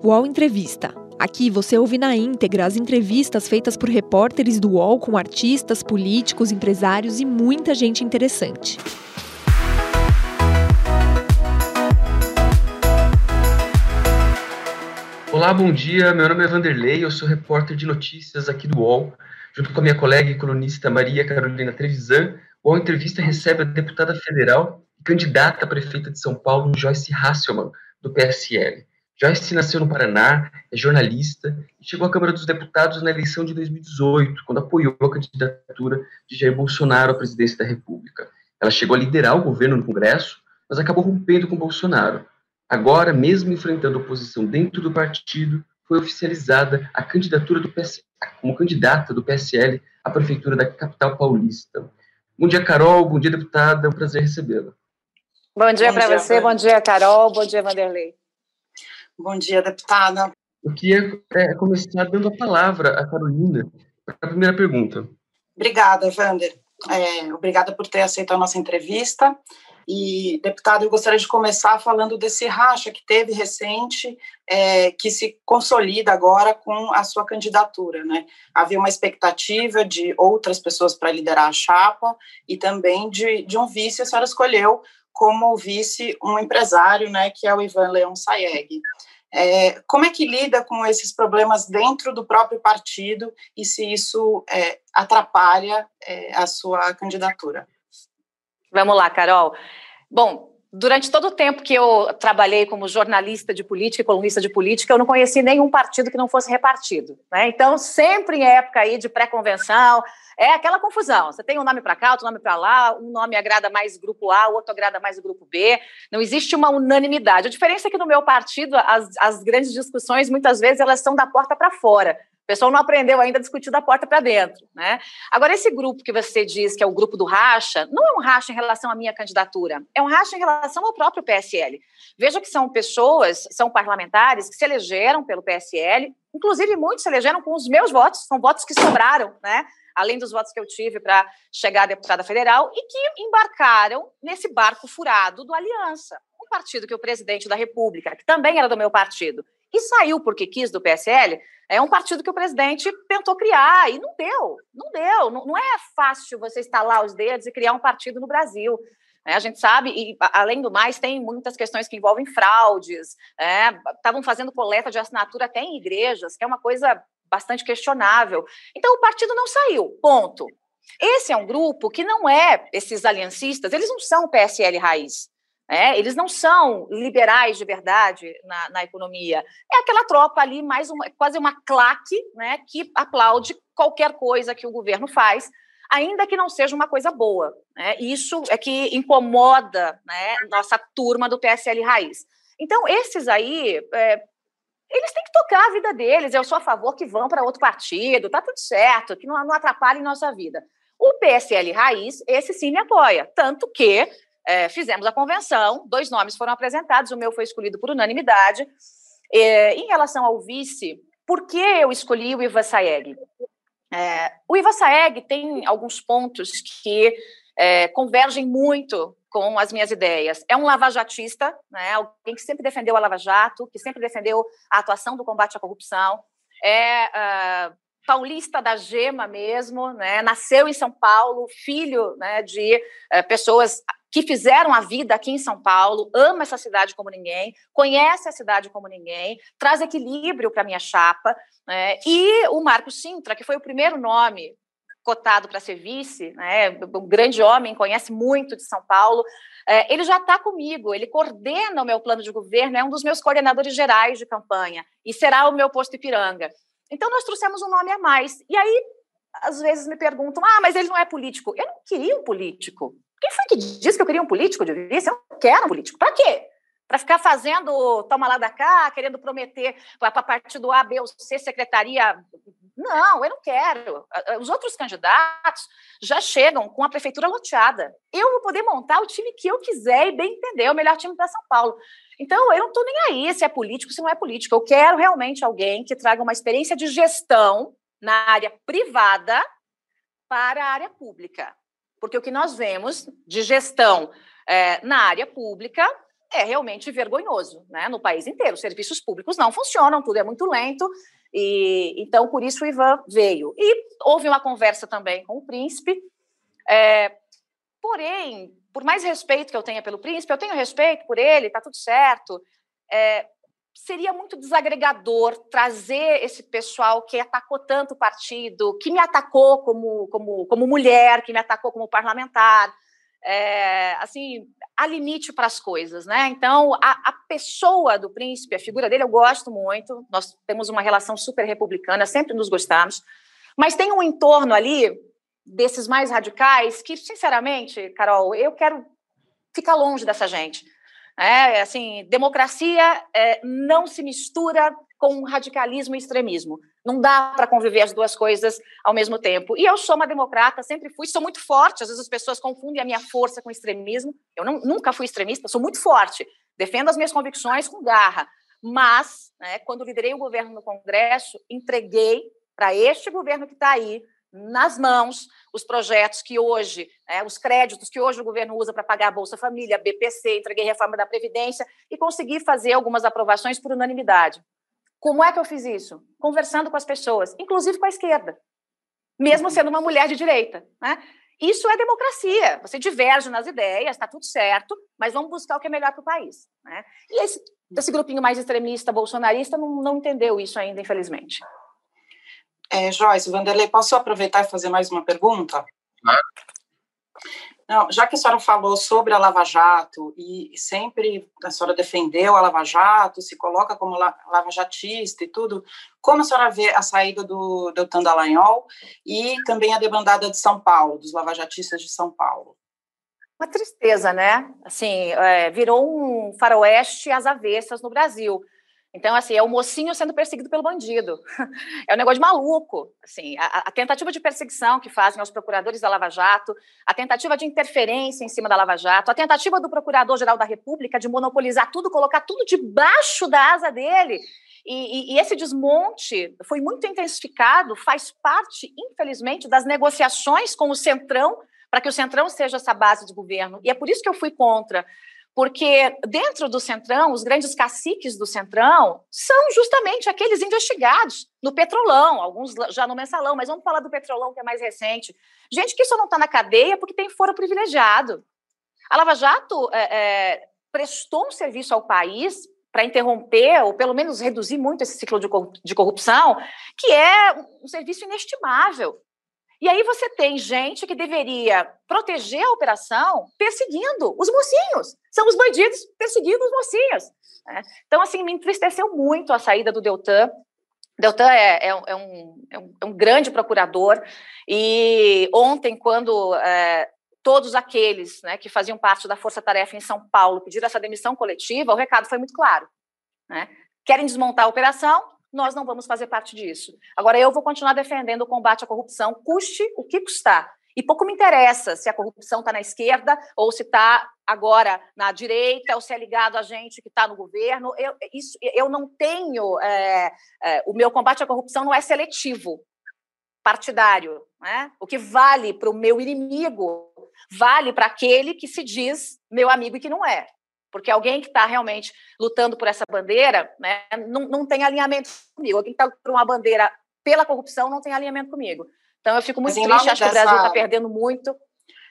UOL Entrevista. Aqui você ouve na íntegra as entrevistas feitas por repórteres do UOL com artistas, políticos, empresários e muita gente interessante. Olá, bom dia. Meu nome é Vanderlei, eu sou repórter de notícias aqui do UOL. Junto com a minha colega e colunista Maria Carolina Trevisan, o UOL Entrevista recebe a deputada federal e candidata a prefeita de São Paulo, Joyce Hasselmann, do PSL. Joyce nasceu no Paraná, é jornalista e chegou à Câmara dos Deputados na eleição de 2018, quando apoiou a candidatura de Jair Bolsonaro à presidência da República. Ela chegou a liderar o governo no Congresso, mas acabou rompendo com Bolsonaro. Agora, mesmo enfrentando oposição dentro do partido, foi oficializada a candidatura do PS, como candidata do PSL à prefeitura da capital paulista. Bom dia, Carol. Bom dia, deputada. É um prazer recebê-la. Bom dia para você. Bom dia, Carol. Bom dia, Vanderlei. Bom dia, deputada. Eu queria é, começar dando a palavra à Carolina para a primeira pergunta. Obrigada, Vander. É, obrigada por ter aceito a nossa entrevista. E, deputado, eu gostaria de começar falando desse racha que teve recente, é, que se consolida agora com a sua candidatura. Né? Havia uma expectativa de outras pessoas para liderar a chapa e também de, de um vice, a senhora escolheu como vice um empresário, né, que é o Ivan Leão Sayeg. É, como é que lida com esses problemas dentro do próprio partido e se isso é, atrapalha é, a sua candidatura? Vamos lá, Carol. Bom, durante todo o tempo que eu trabalhei como jornalista de política e colunista de política, eu não conheci nenhum partido que não fosse repartido. Né? Então, sempre em época aí de pré-convenção, é aquela confusão. Você tem um nome para cá, outro nome para lá, um nome agrada mais o grupo A, o outro agrada mais o grupo B. Não existe uma unanimidade. A diferença é que no meu partido, as, as grandes discussões, muitas vezes, elas são da porta para fora. Pessoal não aprendeu ainda a discutir da porta para dentro, né? Agora, esse grupo que você diz que é o grupo do racha, não é um racha em relação à minha candidatura, é um racha em relação ao próprio PSL. Veja que são pessoas, são parlamentares que se elegeram pelo PSL, inclusive muitos se elegeram com os meus votos, são votos que sobraram, né? além dos votos que eu tive para chegar deputada federal, e que embarcaram nesse barco furado do Aliança, um partido que o presidente da República, que também era do meu partido, e saiu porque quis do PSL, é um partido que o presidente tentou criar e não deu, não deu. Não, não é fácil você estalar os dedos e criar um partido no Brasil. É, a gente sabe, e além do mais, tem muitas questões que envolvem fraudes, estavam é, fazendo coleta de assinatura até em igrejas, que é uma coisa bastante questionável. Então, o partido não saiu, ponto. Esse é um grupo que não é, esses aliancistas, eles não são PSL raiz. É, eles não são liberais de verdade na, na, economia. É aquela tropa ali, mais uma, quase uma claque, né, que aplaude qualquer coisa que o governo faz, ainda que não seja uma coisa boa. Né? Isso é que incomoda né, nossa turma do PSL raiz. Então, esses aí, é, eles têm que tocar a vida deles. Eu sou a favor que vão para outro partido, tá tudo certo, que não, não atrapalhem nossa vida. O PSL Raiz, esse sim me apoia. Tanto que é, fizemos a convenção, dois nomes foram apresentados, o meu foi escolhido por unanimidade. É, em relação ao vice, por que eu escolhi o Iva Saeg? É, o Iva Saeg tem alguns pontos que é, convergem muito com as minhas ideias. É um lavajatista, né, alguém que sempre defendeu a Lava Jato, que sempre defendeu a atuação do combate à corrupção. É uh, paulista da gema mesmo, né, nasceu em São Paulo, filho né, de uh, pessoas que fizeram a vida aqui em São Paulo, ama essa cidade como ninguém, conhece a cidade como ninguém, traz equilíbrio para a minha chapa. Né, e o Marco Sintra, que foi o primeiro nome cotado para ser vice, né, um grande homem, conhece muito de São Paulo, é, ele já está comigo, ele coordena o meu plano de governo, é um dos meus coordenadores gerais de campanha e será o meu posto Ipiranga. Então, nós trouxemos um nome a mais. E aí, às vezes me perguntam, ah, mas ele não é político. Eu não queria um político. Quem foi que disse que eu queria um político de vice? Eu quero um político. Para quê? Para ficar fazendo toma lá da cá, querendo prometer para partido A, B ou C, secretaria não, eu não quero. Os outros candidatos já chegam com a prefeitura loteada. Eu vou poder montar o time que eu quiser e bem entender, o melhor time para São Paulo. Então, eu não estou nem aí se é político, se não é político. Eu quero realmente alguém que traga uma experiência de gestão na área privada para a área pública. Porque o que nós vemos de gestão é, na área pública é realmente vergonhoso, né? No país inteiro, os serviços públicos não funcionam, tudo é muito lento, e então por isso o Ivan veio. E houve uma conversa também com o príncipe. É, porém, por mais respeito que eu tenha pelo príncipe, eu tenho respeito por ele, tá tudo certo. É, seria muito desagregador trazer esse pessoal que atacou tanto o partido, que me atacou como, como, como mulher, que me atacou como parlamentar. É, assim, há limite para as coisas, né? Então, a, a, pessoa do príncipe, a figura dele, eu gosto muito. Nós temos uma relação super republicana, sempre nos gostamos. Mas tem um entorno ali desses mais radicais que, sinceramente, Carol, eu quero ficar longe dessa gente. É, assim, democracia é, não se mistura com radicalismo e extremismo. Não dá para conviver as duas coisas ao mesmo tempo. E eu sou uma democrata, sempre fui, sou muito forte. Às vezes as pessoas confundem a minha força com extremismo. Eu não, nunca fui extremista, sou muito forte. Defendo as minhas convicções com garra. Mas, né, quando liderei o governo no Congresso, entreguei para este governo que está aí nas mãos os projetos que hoje, né, os créditos que hoje o governo usa para pagar a Bolsa Família, BPC, entreguei reforma da Previdência e consegui fazer algumas aprovações por unanimidade. Como é que eu fiz isso? Conversando com as pessoas, inclusive com a esquerda, mesmo uhum. sendo uma mulher de direita. Né? Isso é democracia. Você diverge nas ideias, está tudo certo, mas vamos buscar o que é melhor para o país. Né? E esse, esse grupinho mais extremista, bolsonarista, não, não entendeu isso ainda, infelizmente. É, Joyce, Vanderlei, posso aproveitar e fazer mais uma pergunta? Claro. Não, já que a senhora falou sobre a Lava Jato e sempre a senhora defendeu a Lava Jato, se coloca como lava-jatista e tudo, como a senhora vê a saída do Deltan Dallagnol e também a debandada de São Paulo, dos lavajatistas de São Paulo? Uma tristeza, né? Assim, é, virou um faroeste às avessas no Brasil. Então, assim, é o mocinho sendo perseguido pelo bandido. É um negócio de maluco. Assim, a, a, tentativa de perseguição que fazem aos procuradores da Lava Jato, a tentativa de interferência em cima da Lava Jato, a tentativa do Procurador-Geral da República de monopolizar tudo, colocar tudo debaixo da asa dele. E, e, e esse desmonte foi muito intensificado, faz parte, infelizmente, das negociações com o Centrão, para que o Centrão seja essa base de governo. E é por isso que eu fui contra porque dentro do Centrão, os grandes caciques do Centrão são justamente aqueles investigados no Petrolão, alguns já no Mensalão, mas vamos falar do Petrolão, que é mais recente. Gente que só não está na cadeia porque tem foro privilegiado. A Lava Jato é, é, prestou um serviço ao país para interromper, ou pelo menos reduzir muito esse ciclo de corrupção, que é um serviço inestimável. E aí você tem gente que deveria proteger a operação perseguindo os mocinhos. São os bandidos perseguindo os mocinhos. Né? Então, assim, me entristeceu muito a saída do Deltan. Deltan é, é, é, um, é, um, é um, grande procurador e ontem, quando é, todos aqueles né, que faziam parte da Força Tarefa em São Paulo pediram essa demissão coletiva, o recado foi muito claro. Né? Querem desmontar a operação? Nós não vamos fazer parte disso. Agora, eu vou continuar defendendo o combate à corrupção, custe o que custar. E pouco me interessa se a corrupção está na esquerda ou se está agora na direita ou se é ligado a gente que está no governo. Eu, isso, eu não tenho. É, é, o meu combate à corrupção não é seletivo, partidário. Né? O que vale para o meu inimigo vale para aquele que se diz meu amigo e que não é. Porque alguém que está realmente lutando por essa bandeira né, não, não tem alinhamento comigo. Alguém que está por uma bandeira pela corrupção não tem alinhamento comigo. Então eu fico muito triste, acho dessa... que o Brasil está perdendo muito.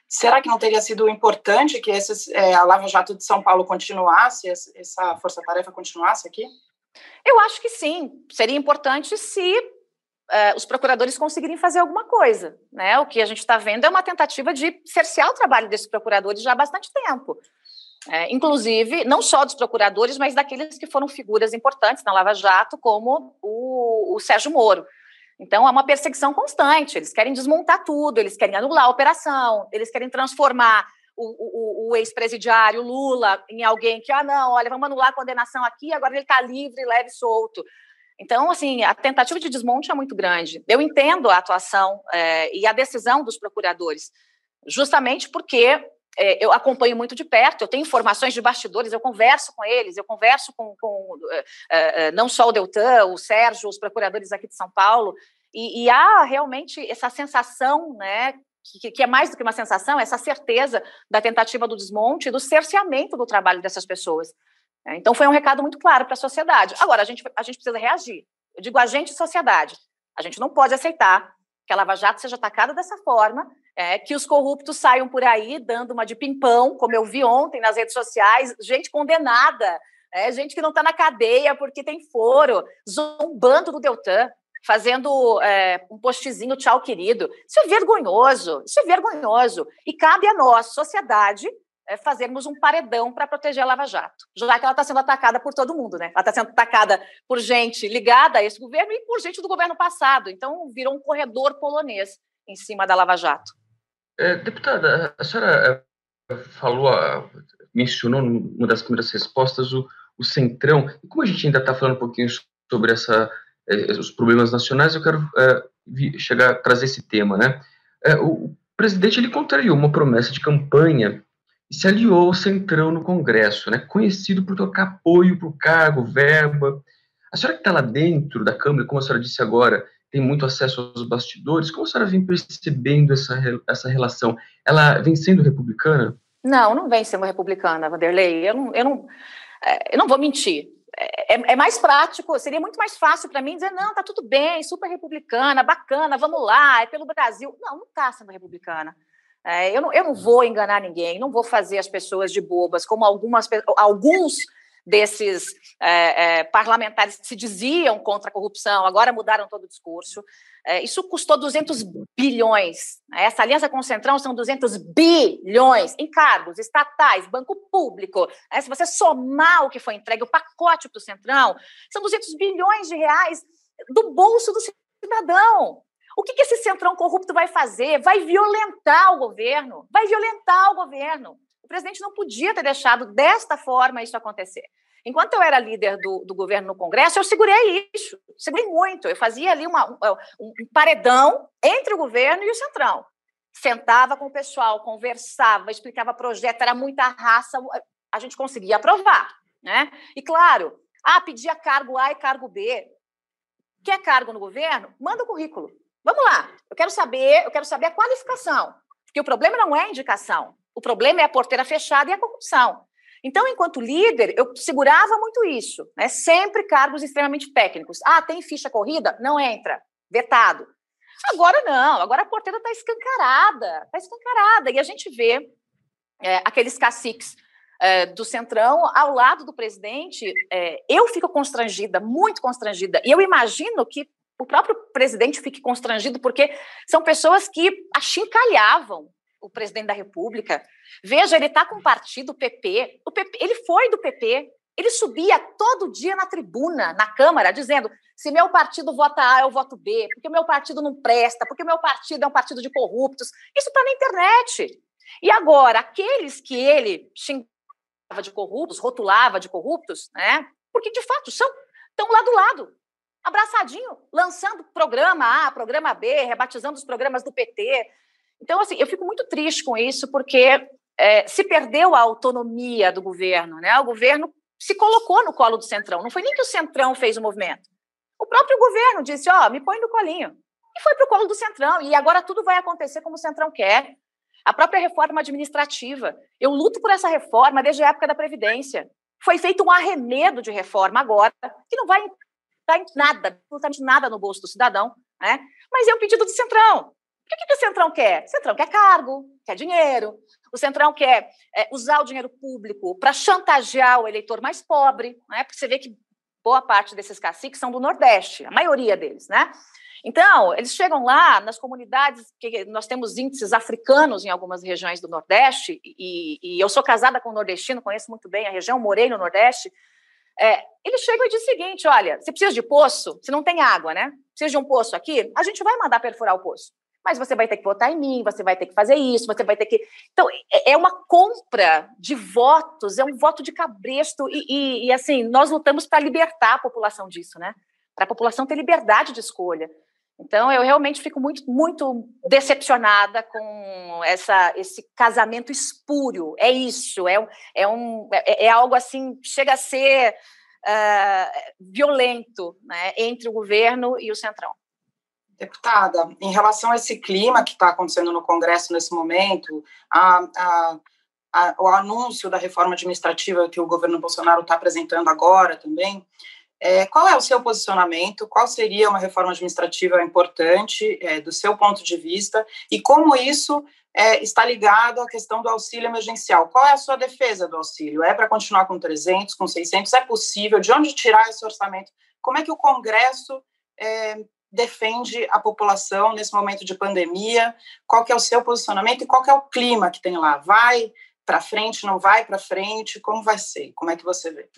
Será que não teria sido importante que esses, é, a Lava Jato de São Paulo continuasse, essa força-tarefa continuasse aqui? Eu acho que sim. Seria importante se é, os procuradores conseguirem fazer alguma coisa. Né? O que a gente está vendo é uma tentativa de cercear o trabalho desses procuradores já há bastante tempo. É, inclusive, não só dos procuradores, mas daqueles que foram figuras importantes na Lava Jato, como o, o Sérgio Moro. Então, é uma perseguição constante. Eles querem desmontar tudo, eles querem anular a operação, eles querem transformar o, o, o ex-presidiário Lula em alguém que, ah, não, olha, vamos anular a condenação aqui, agora ele está livre, leve solto. Então, assim, a tentativa de desmonte é muito grande. Eu entendo a atuação é, e a decisão dos procuradores, justamente porque é, eu acompanho muito de perto, eu tenho informações de bastidores, eu converso com eles, eu converso com, com é, não só o Deltan, o Sérgio, os procuradores aqui de São Paulo, e, e, há realmente essa sensação né, que, é mais do que uma sensação, essa certeza da tentativa do desmonte e do cerceamento do trabalho dessas pessoas. É, então, foi um recado muito claro para a sociedade. Agora, a gente, a gente precisa reagir. Eu digo a gente sociedade. A gente não pode aceitar que a Lava Jato seja atacada dessa forma, é, que os corruptos saiam por aí dando uma de pimpão, como eu vi ontem nas redes sociais, gente condenada, é, gente que não está na cadeia porque tem foro, zombando do Deltan, fazendo é, um postzinho tchau, querido. Isso é vergonhoso, isso é vergonhoso. E cabe a nós, sociedade, fazermos um paredão para proteger a Lava Jato, já que ela está sendo atacada por todo mundo, né? Ela está sendo atacada por gente ligada a esse governo e por gente do governo passado. Então, virou um corredor polonês em cima da Lava Jato. É, deputada, a senhora é, falou, mencionou numa das primeiras respostas o, o Centrão. E como a gente ainda está falando um pouquinho sobre essa, é, os problemas nacionais, eu quero é, chegar trazer esse tema, né? É, o presidente ele contrariu uma promessa de campanha e se aliou ao Centrão no Congresso, né, conhecido por tocar apoio para o cargo, verba. A senhora que está lá dentro da Câmara, como a senhora disse agora, tem muito acesso aos bastidores, como a senhora vem percebendo essa, essa relação? Ela vem sendo republicana? Não, não vem sendo republicana, Vanderlei. Eu não, eu não, é, eu não vou mentir. É, é, é mais prático, seria muito mais fácil para mim dizer: não, tá tudo bem, super republicana, bacana, vamos lá, é pelo Brasil. Não, não está sendo republicana. É, eu, não, eu não vou enganar ninguém, não vou fazer as pessoas de bobas, como algumas, alguns desses é, é, parlamentares que se diziam contra a corrupção, agora mudaram todo o discurso. É, isso custou 200 bilhões. Né? Essa aliança com o Centrão são 200 bilhões em cargos estatais, banco público. Né? Se você somar o que foi entregue, o pacote para o Centrão, são 200 bilhões de reais do bolso do cidadão. O que, que esse centrão corrupto vai fazer? Vai violentar o governo, vai violentar o governo. O presidente não podia ter deixado desta forma isso acontecer. Enquanto eu era líder do, do governo no Congresso, eu segurei isso, segurei muito. Eu fazia ali uma, um, um paredão entre o governo e o centrão. Sentava com o pessoal, conversava, explicava projeto, era muita raça, a gente conseguia aprovar. Né? E claro, ah, pedia cargo A e cargo B. Quer cargo no governo? Manda o currículo. Vamos lá, eu quero saber, eu quero saber a qualificação, porque o problema não é a indicação, o problema é a porteira fechada e a corrupção. Então, enquanto líder, eu segurava muito isso, né? Sempre cargos extremamente técnicos. Ah, tem ficha corrida? Não entra, vetado. Agora não, agora a porteira está escancarada, está escancarada. E a gente vê é, aqueles caciques é, do Centrão ao lado do presidente. É, eu fico constrangida, muito constrangida. E eu imagino que o próprio presidente fique constrangido, porque são pessoas que achincalhavam o presidente da República. Veja, ele está com o partido PP. o PP. Ele foi do PP. Ele subia todo dia na tribuna, na Câmara, dizendo: se meu partido vota A, eu voto B, porque o meu partido não presta, porque o meu partido é um partido de corruptos. Isso está na internet. E agora, aqueles que ele xingava de corruptos, rotulava de corruptos, né? Porque de fato são, estão lá do lado abraçadinho, lançando programa A, programa B, rebatizando os programas do PT. Então, assim, eu fico muito triste com isso, porque é, se perdeu a autonomia do governo, né? O governo se colocou no colo do Centrão. Não foi nem que o Centrão fez o movimento. O próprio governo disse, ó, oh, me põe no colinho. E foi para o colo do Centrão. E agora tudo vai acontecer como o Centrão quer. A própria reforma administrativa. Eu luto por essa reforma desde a época da Previdência. Foi feito um arremedo de reforma agora, que não vai está nada, absolutamente nada no bolso do cidadão, né? mas é um pedido do Centrão. O que, que o Centrão quer? O Centrão quer cargo, quer dinheiro. O Centrão quer é, usar o dinheiro público para chantagear o eleitor mais pobre, né? porque você vê que boa parte desses caciques são do Nordeste, a maioria deles, né? Então, eles chegam lá nas comunidades, que nós temos índices africanos em algumas regiões do Nordeste, e, e eu sou casada com um nordestino, conheço muito bem a região, morei no Nordeste, é, eles chegam e dizem o seguinte: olha, você precisa de poço, se não tem água, né? Precisa de um poço aqui, a gente vai mandar perfurar o poço. Mas você vai ter que votar em mim, você vai ter que fazer isso, você vai ter que. Então, é, é uma compra de votos, é um voto de cabresto, e, e, e assim, nós lutamos para libertar a população disso, né? Para a população ter liberdade de escolha. Então, eu realmente fico muito, muito decepcionada com essa, esse casamento espúrio. É isso, é, é, um, é, é algo assim, chega a ser uh, violento né, entre o governo e o Centrão. Deputada, em relação a esse clima que está acontecendo no Congresso nesse momento, a, a, a, o anúncio da reforma administrativa que o governo Bolsonaro está apresentando agora também, é, qual é o seu posicionamento? Qual seria uma reforma administrativa importante é, do seu ponto de vista? E como isso é, está ligado à questão do auxílio emergencial? Qual é a sua defesa do auxílio? É para continuar com 300, com 600? É possível? De onde tirar esse orçamento? Como é que o Congresso é, defende a população nesse momento de pandemia? Qual é o seu posicionamento e qual é o clima que tem lá? Vai para frente, não vai para frente? Como vai ser? Como é que você vê?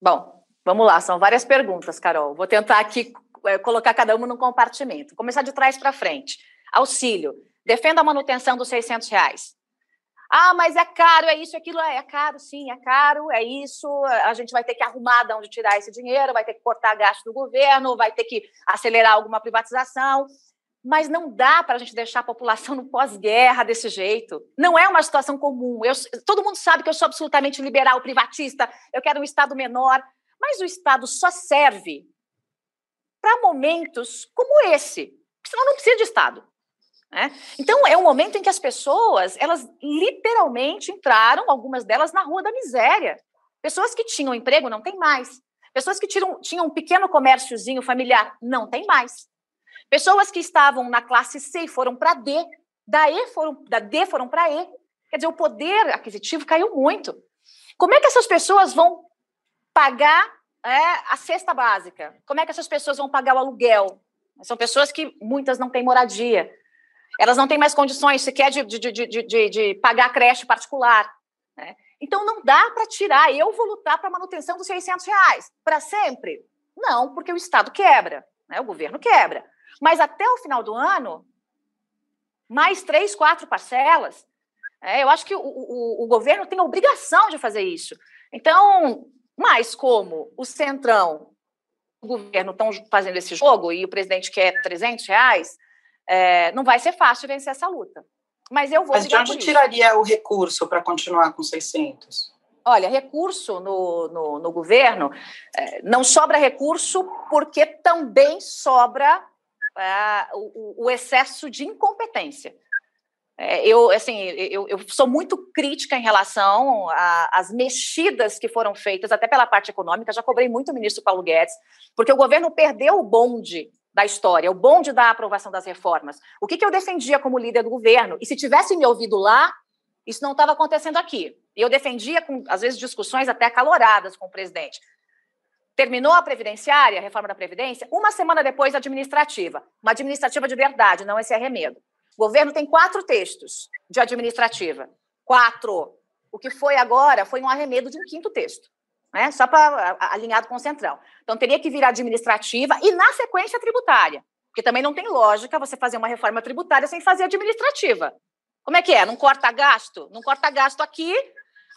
Bom, vamos lá, são várias perguntas, Carol. Vou tentar aqui é, colocar cada uma num compartimento. Começar de trás para frente. Auxílio. Defenda a manutenção dos 600 reais. Ah, mas é caro, é isso, aquilo. É, é caro, sim, é caro, é isso. A gente vai ter que arrumar de onde tirar esse dinheiro, vai ter que cortar gasto do governo, vai ter que acelerar alguma privatização. Mas não dá para a gente deixar a população no pós-guerra desse jeito. Não é uma situação comum. Eu, todo mundo sabe que eu sou absolutamente liberal, privatista, eu quero um Estado menor. Mas o Estado só serve para momentos como esse. Senão não precisa de Estado. Né? Então, é um momento em que as pessoas, elas literalmente entraram, algumas delas, na rua da miséria. Pessoas que tinham emprego não tem mais. Pessoas que tinham, tinham um pequeno comérciozinho familiar não tem mais. Pessoas que estavam na classe C foram para D, da, e foram, da D foram para E. Quer dizer, o poder aquisitivo caiu muito. Como é que essas pessoas vão pagar é, a cesta básica? Como é que essas pessoas vão pagar o aluguel? São pessoas que muitas não têm moradia. Elas não têm mais condições sequer de, de, de, de, de pagar creche particular. Né? Então, não dá para tirar. Eu vou lutar para a manutenção dos 600 reais. Para sempre? Não, porque o Estado quebra, né? o governo quebra. Mas até o final do ano, mais três, quatro parcelas. É, eu acho que o, o, o governo tem a obrigação de fazer isso. Então, mas como o Centrão, o governo estão fazendo esse jogo e o presidente quer 300 reais, é, não vai ser fácil vencer essa luta. Mas eu vou. Mas de onde tiraria o recurso para continuar com 600? Olha, recurso no, no, no governo, é, não sobra recurso porque também sobra é, o, o, excesso de incompetência. É, eu, assim, eu, eu, sou muito crítica em relação às mexidas que foram feitas, até pela parte econômica. Já cobrei muito o ministro Paulo Guedes, porque o governo perdeu o bonde da história, o bonde da aprovação das reformas. O que, que eu defendia como líder do governo? E se tivesse me ouvido lá, isso não estava acontecendo aqui. E eu defendia, com, às vezes, discussões até acaloradas com o presidente. Terminou a previdenciária, a reforma da Previdência, uma semana depois, a administrativa. Uma administrativa de verdade, não esse arremedo. O governo tem quatro textos de administrativa. Quatro. O que foi agora foi um arremedo de um quinto texto né? só para alinhado com o Centrão. Então, teria que vir administrativa e, na sequência, tributária. Porque também não tem lógica você fazer uma reforma tributária sem fazer administrativa. Como é que é? Não corta gasto? Não corta gasto aqui,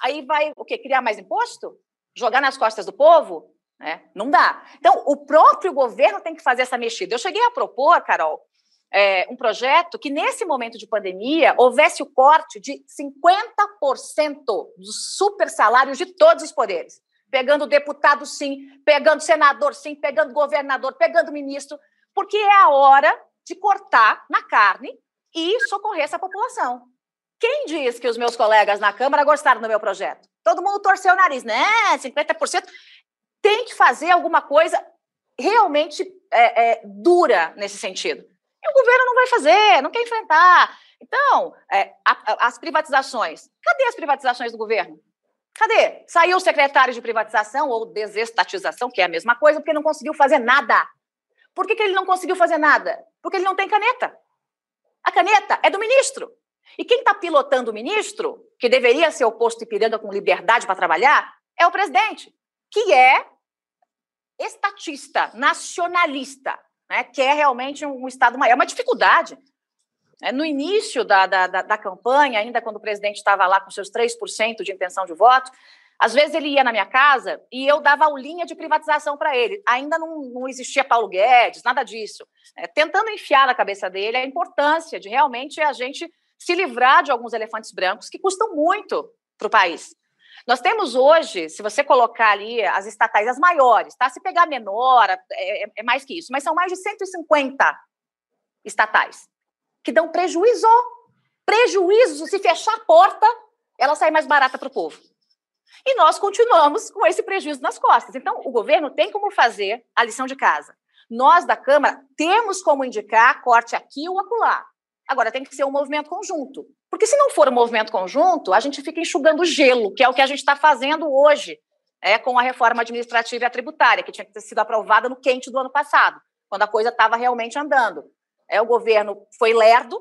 aí vai o quê? Criar mais imposto? Jogar nas costas do povo? É, não dá. Então, o próprio governo tem que fazer essa mexida. Eu cheguei a propor, Carol, é, um projeto que, nesse momento de pandemia, houvesse o corte de 50% dos super salários de todos os poderes pegando deputado sim, pegando senador sim, pegando governador, pegando ministro, porque é a hora de cortar na carne e socorrer essa população. Quem diz que os meus colegas na Câmara gostaram do meu projeto? Todo mundo torceu o nariz, né? 50%. Tem que fazer alguma coisa realmente é, é, dura nesse sentido. E o governo não vai fazer, não quer enfrentar. Então, é, a, a, as privatizações. Cadê as privatizações do governo? Cadê? Saiu o secretário de privatização ou desestatização, que é a mesma coisa, porque não conseguiu fazer nada. Por que, que ele não conseguiu fazer nada? Porque ele não tem caneta. A caneta é do ministro. E quem está pilotando o ministro, que deveria ser o posto Ipiranga com liberdade para trabalhar, é o presidente, que é estatista, nacionalista, né, que é realmente um Estado maior. É uma dificuldade. É, no início da, da, da, da campanha, ainda quando o presidente estava lá com seus 3% de intenção de voto, às vezes ele ia na minha casa e eu dava aulinha de privatização para ele. Ainda não, não, existia Paulo Guedes, nada disso. É, tentando enfiar na cabeça dele a importância de realmente a gente se livrar de alguns elefantes brancos que custam muito para o país. Nós temos hoje, se você colocar ali as estatais, as maiores, tá? Se pegar menor, é, é, é mais que isso, mas são mais de 150 estatais, que dão prejuízo. Prejuízo se fechar a porta, ela sai mais barata para o povo. E nós continuamos com esse prejuízo nas costas. Então, o governo tem como fazer a lição de casa. Nós, da Câmara, temos como indicar corte aqui ou acolá. Agora, tem que ser um movimento conjunto. Porque se não for um movimento conjunto, a gente fica enxugando gelo, que é o que a gente está fazendo hoje é, com a reforma administrativa e tributária, que tinha que ter sido aprovada no quente do ano passado, quando a coisa estava realmente andando. É, o governo foi lerdo,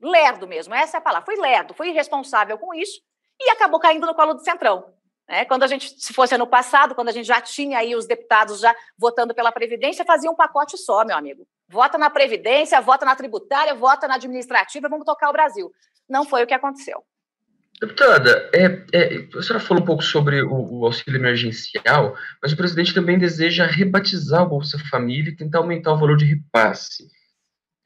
lerdo mesmo, essa é a palavra, foi lerdo, foi irresponsável com isso e acabou caindo no colo do Centrão. É, quando a gente, se fosse ano passado, quando a gente já tinha aí os deputados já votando pela Previdência, fazia um pacote só, meu amigo. Vota na Previdência, vota na tributária, vota na administrativa, vamos tocar o Brasil. Não foi o que aconteceu. Deputada, é, é, a senhora falou um pouco sobre o, o, auxílio emergencial, mas o presidente também deseja rebatizar o Bolsa Família e tentar aumentar o valor de repasse.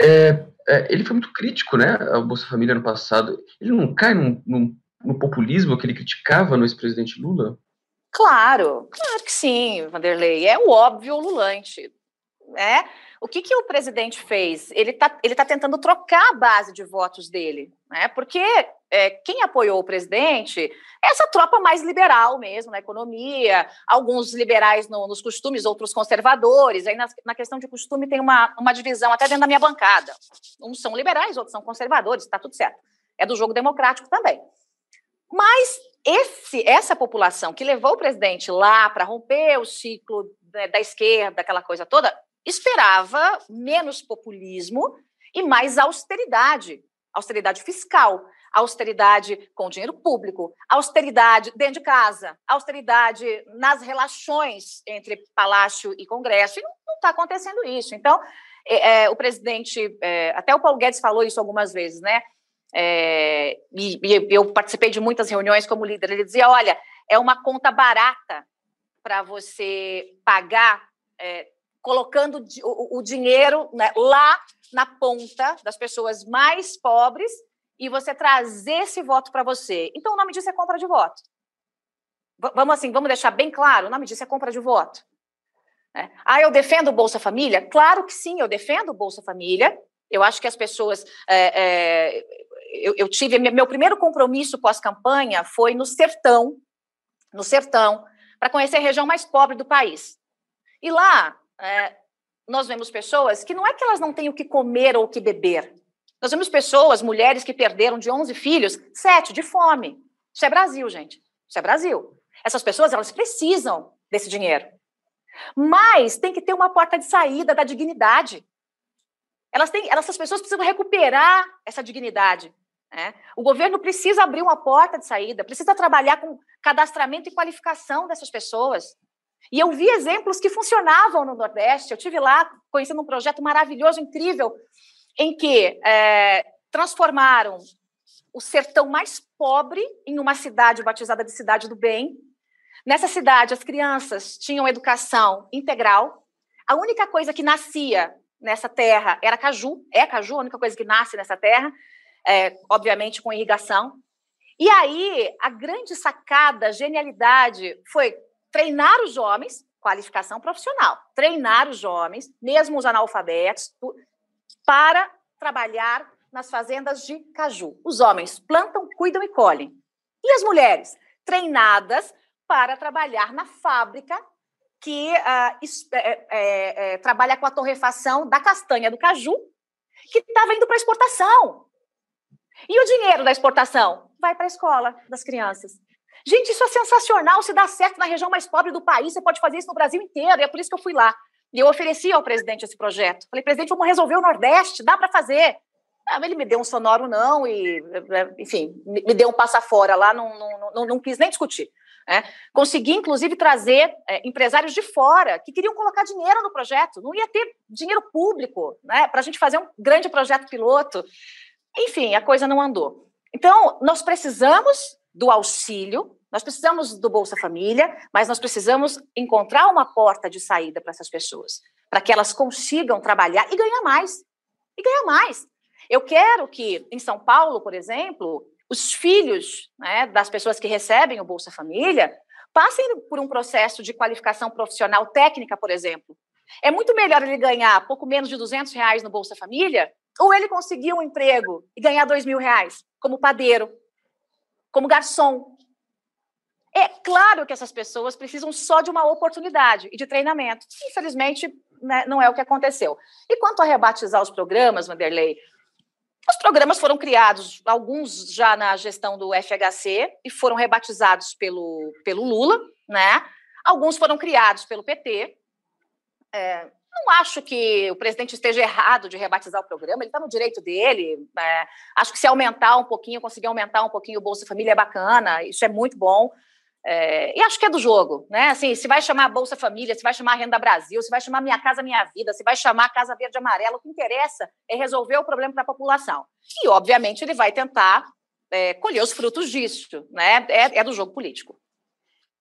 É, é ele foi muito crítico né, ao Bolsa Família no passado. Ele não cai num, num no populismo que ele criticava no ex-presidente Lula? Claro, claro que sim, Vanderlei. É o óbvio lulante. Né? O que, que o presidente fez? Ele está ele tá tentando trocar a base de votos dele, né? porque é, quem apoiou o presidente é essa tropa mais liberal mesmo na economia, alguns liberais no, nos costumes, outros conservadores. Aí na, na, questão de costume tem uma, uma divisão até dentro da minha bancada. Uns são liberais, outros são conservadores, está tudo certo. É do jogo democrático também. Mas esse, essa população que levou o presidente lá para romper o ciclo né, da esquerda, aquela coisa toda, esperava menos populismo e mais austeridade, austeridade fiscal, austeridade com dinheiro público, austeridade dentro de casa, austeridade nas relações entre palácio e Congresso. E não está acontecendo isso. Então, é, é, o presidente, é, até o Paulo Guedes falou isso algumas vezes, né? é, e, e, eu participei de muitas reuniões como líder, ele dizia: olha, é uma conta barata para você pagar, é, colocando o, dinheiro né, lá na ponta das pessoas mais pobres e você trazer esse voto para você. Então, o nome disso é compra de voto. V vamos assim, vamos deixar bem claro: o nome disso é compra de voto. É. Ah, eu defendo o Bolsa Família? Claro que sim, eu defendo o Bolsa Família. Eu acho que as pessoas. É, é, eu, eu tive meu primeiro compromisso pós-campanha foi no sertão, no sertão, para conhecer a região mais pobre do país. E lá é, nós vemos pessoas que não é que elas não têm o que comer ou o que beber. Nós vemos pessoas, mulheres que perderam de 11 filhos, sete de fome. Isso é Brasil, gente. Isso é Brasil. Essas pessoas, elas precisam desse dinheiro. Mas tem que ter uma porta de saída da dignidade. Elas têm, essas pessoas precisam recuperar essa dignidade. Né? O governo precisa abrir uma porta de saída, precisa trabalhar com cadastramento e qualificação dessas pessoas. E eu vi exemplos que funcionavam no Nordeste. Eu tive lá conhecendo um projeto maravilhoso, incrível, em que é, transformaram o sertão mais pobre em uma cidade batizada de Cidade do Bem. Nessa cidade, as crianças tinham educação integral. A única coisa que nascia nessa terra era caju, é caju, a única coisa que nasce nessa terra é, obviamente com irrigação. E aí, a grande sacada, genialidade, foi treinar os homens, qualificação profissional, treinar os homens, mesmo os analfabetos, para trabalhar nas fazendas de caju. Os homens plantam, cuidam e colhem. E as mulheres? Treinadas para trabalhar na fábrica que uh, é, é, é, trabalha com a torrefação da castanha do caju, que estava indo para exportação. E o dinheiro da exportação? Vai para a escola das crianças. Gente, isso é sensacional. Se dá certo na região mais pobre do país, você pode fazer isso no Brasil inteiro. E é por isso que eu fui lá. E eu ofereci ao presidente esse projeto. Falei, presidente, vamos resolver o Nordeste, dá para fazer. Ah, ele me deu um sonoro não e, enfim, me deu um passa fora lá, não, não, não, não quis nem discutir. Né? Consegui, inclusive, trazer é, empresários de fora que queriam colocar dinheiro no projeto. Não ia ter dinheiro público né, para a gente fazer um grande projeto piloto. Enfim, a coisa não andou. Então, nós precisamos do auxílio, nós precisamos do Bolsa Família, mas nós precisamos encontrar uma porta de saída para essas pessoas, para que elas consigam trabalhar e ganhar mais. E ganhar mais. Eu quero que, em São Paulo, por exemplo, os filhos né, das pessoas que recebem o Bolsa Família passem por um processo de qualificação profissional técnica, por exemplo. É muito melhor ele ganhar pouco menos de 200 reais no Bolsa Família ou ele conseguia um emprego e ganhar dois mil reais, como padeiro, como garçom. É claro que essas pessoas precisam só de uma oportunidade e de treinamento. Infelizmente, né, não é o que aconteceu. E quanto a rebatizar os programas, Vanderlei, os programas foram criados, alguns já na gestão do FHC, e foram rebatizados pelo, pelo Lula, né? Alguns foram criados pelo PT. É, não acho que o presidente esteja errado de rebatizar o programa, ele está no direito dele. É, acho que se aumentar um pouquinho, conseguir aumentar um pouquinho o Bolsa Família é bacana, isso é muito bom. É, e acho que é do jogo, né? Assim, se vai chamar Bolsa Família, se vai chamar Renda Brasil, se vai chamar Minha Casa Minha Vida, se vai chamar Casa Verde Amarela, o que interessa é resolver o problema para a população. E, obviamente, ele vai tentar é, colher os frutos disso, né? É, é do jogo político.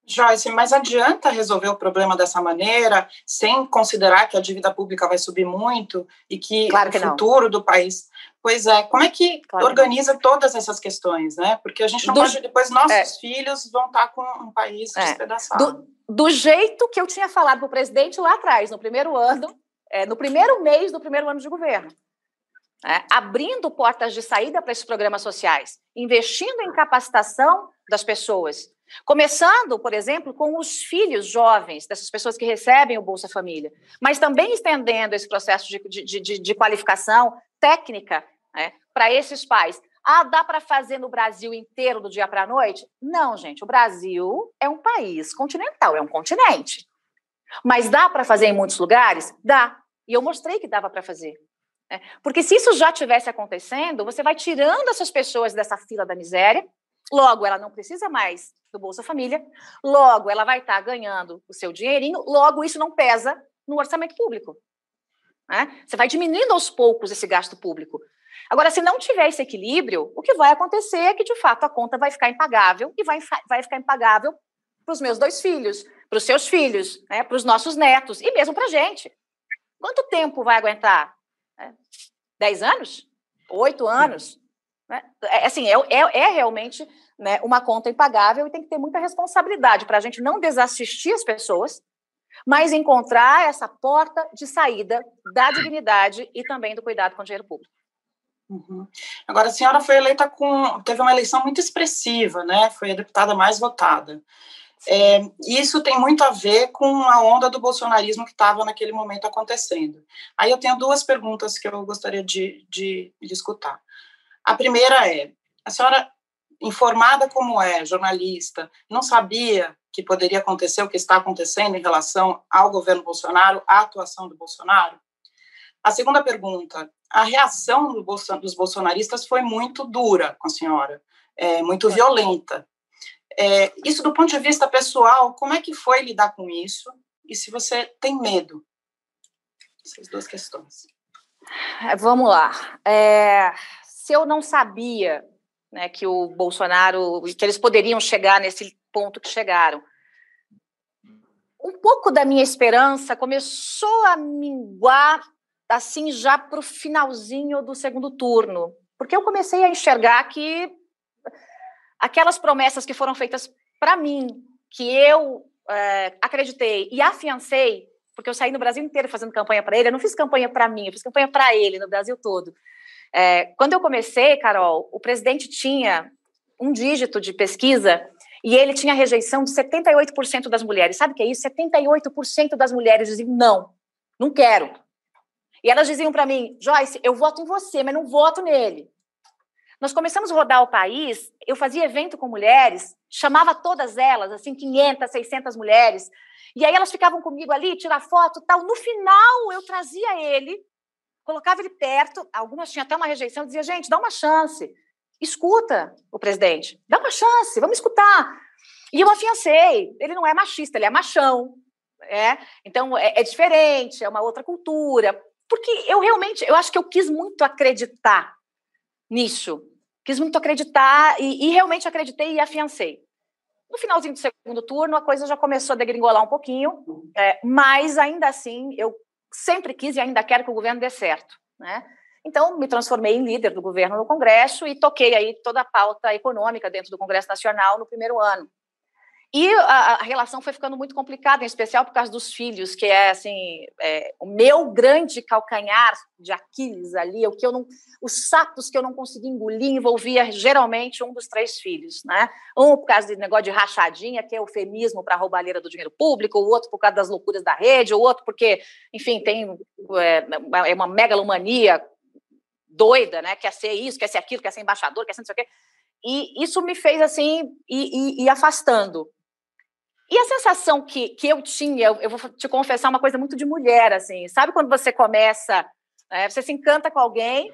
Joyce, mas adianta resolver o problema dessa maneira, sem considerar que a dívida pública vai subir muito e que, claro que o futuro não. do país. Pois é, como é que claro organiza todas essas questões, né? Porque a gente não do, pode, depois nossos é, filhos vão estar com um país é, despedaçado. Do, do, jeito que eu tinha falado para o presidente lá atrás, no primeiro ano, é, no primeiro mês do primeiro ano de governo. É, abrindo portas de saída para esses programas sociais, investindo em capacitação das pessoas, Começando, por exemplo, com os filhos jovens dessas pessoas que recebem o Bolsa Família, mas também estendendo esse processo de, de, de, de qualificação técnica né, para esses pais. Ah, dá para fazer no Brasil inteiro do dia para a noite? Não, gente. O Brasil é um país continental, é um continente. Mas dá para fazer em muitos lugares? Dá. E eu mostrei que dava para fazer. Né? Porque se isso já tivesse acontecendo, você vai tirando essas pessoas dessa fila da miséria Logo, ela não precisa mais do Bolsa Família, logo, ela vai estar ganhando o seu dinheirinho, logo, isso não pesa no orçamento público. Né? Você vai diminuindo aos poucos esse gasto público. Agora, se não tiver esse equilíbrio, o que vai acontecer é que, de fato, a conta vai ficar impagável e vai, vai ficar impagável para os meus dois filhos, para os seus filhos, né? para os nossos netos e mesmo para a gente. Quanto tempo vai aguentar? É, dez anos? Oito anos? Né? É, assim, é, é, é realmente né, uma conta impagável e tem que ter muita responsabilidade para a gente não desassistir as pessoas, mas encontrar essa porta de saída da dignidade e também do cuidado com o dinheiro público. Uhum. Agora, a senhora foi eleita com. teve uma eleição muito expressiva, né? Foi a deputada mais votada. É, isso tem muito a ver com a onda do bolsonarismo que estava naquele momento acontecendo. Aí eu tenho duas perguntas que eu gostaria de, de, de escutar. A primeira é: a senhora, informada como é, jornalista, não sabia que poderia acontecer o que está acontecendo em relação ao governo Bolsonaro, à atuação do Bolsonaro? A segunda pergunta: a reação do Bolson, dos bolsonaristas foi muito dura com a senhora, é, muito violenta. É, isso do ponto de vista pessoal, como é que foi lidar com isso? E se você tem medo? Essas duas questões. Vamos lá. É, se eu não sabia né, que o Bolsonaro, que eles poderiam chegar nesse ponto que chegaram, um pouco da minha esperança começou a minguar assim já para o finalzinho do segundo turno, porque eu comecei a enxergar que aquelas promessas que foram feitas para mim, que eu é, acreditei e afiancei, porque eu saí no Brasil inteiro fazendo campanha para ele, eu não fiz campanha para mim, eu fiz campanha para ele no Brasil todo. É, quando eu comecei, Carol, o presidente tinha um dígito de pesquisa e ele tinha rejeição de 78% das mulheres. Sabe o que é isso? 78% das mulheres diziam não, não quero. E elas diziam para mim, Joyce, eu voto em você, mas não voto nele. Nós começamos a rodar o país, eu fazia evento com mulheres, chamava todas elas, assim, 500, 600 mulheres, e aí elas ficavam comigo ali, tirar foto tal. No final, eu trazia ele colocava ele perto, algumas tinham até uma rejeição, dizia, gente, dá uma chance, escuta o presidente, dá uma chance, vamos escutar. E eu afiancei, ele não é machista, ele é machão, é? então é, é diferente, é uma outra cultura, porque eu realmente, eu acho que eu quis muito acreditar nisso, quis muito acreditar e, e realmente acreditei e afiancei. No finalzinho do segundo turno, a coisa já começou a degringolar um pouquinho, é, mas ainda assim eu sempre quis e ainda quero que o governo dê certo, né? Então, me transformei em líder do governo no Congresso e toquei aí toda a pauta econômica dentro do Congresso Nacional no primeiro ano. E a, a, relação foi ficando muito complicada, em especial por causa dos filhos, que é assim é, o meu grande calcanhar de Aquiles ali, o que eu não, os sapos que eu não consegui engolir envolvia geralmente um dos três filhos, né? Um por causa de negócio de rachadinha, que é eufemismo para roubalheira do dinheiro público, o outro por causa das loucuras da rede, o outro porque, enfim, tem é, é uma megalomania doida, né? Quer ser isso, quer ser aquilo, quer ser embaixador, quer ser não sei o quê. E isso me fez assim ir, ir afastando. E a sensação que, que eu tinha, eu, vou te confessar uma coisa muito de mulher, assim, sabe quando você começa, é, você se encanta com alguém,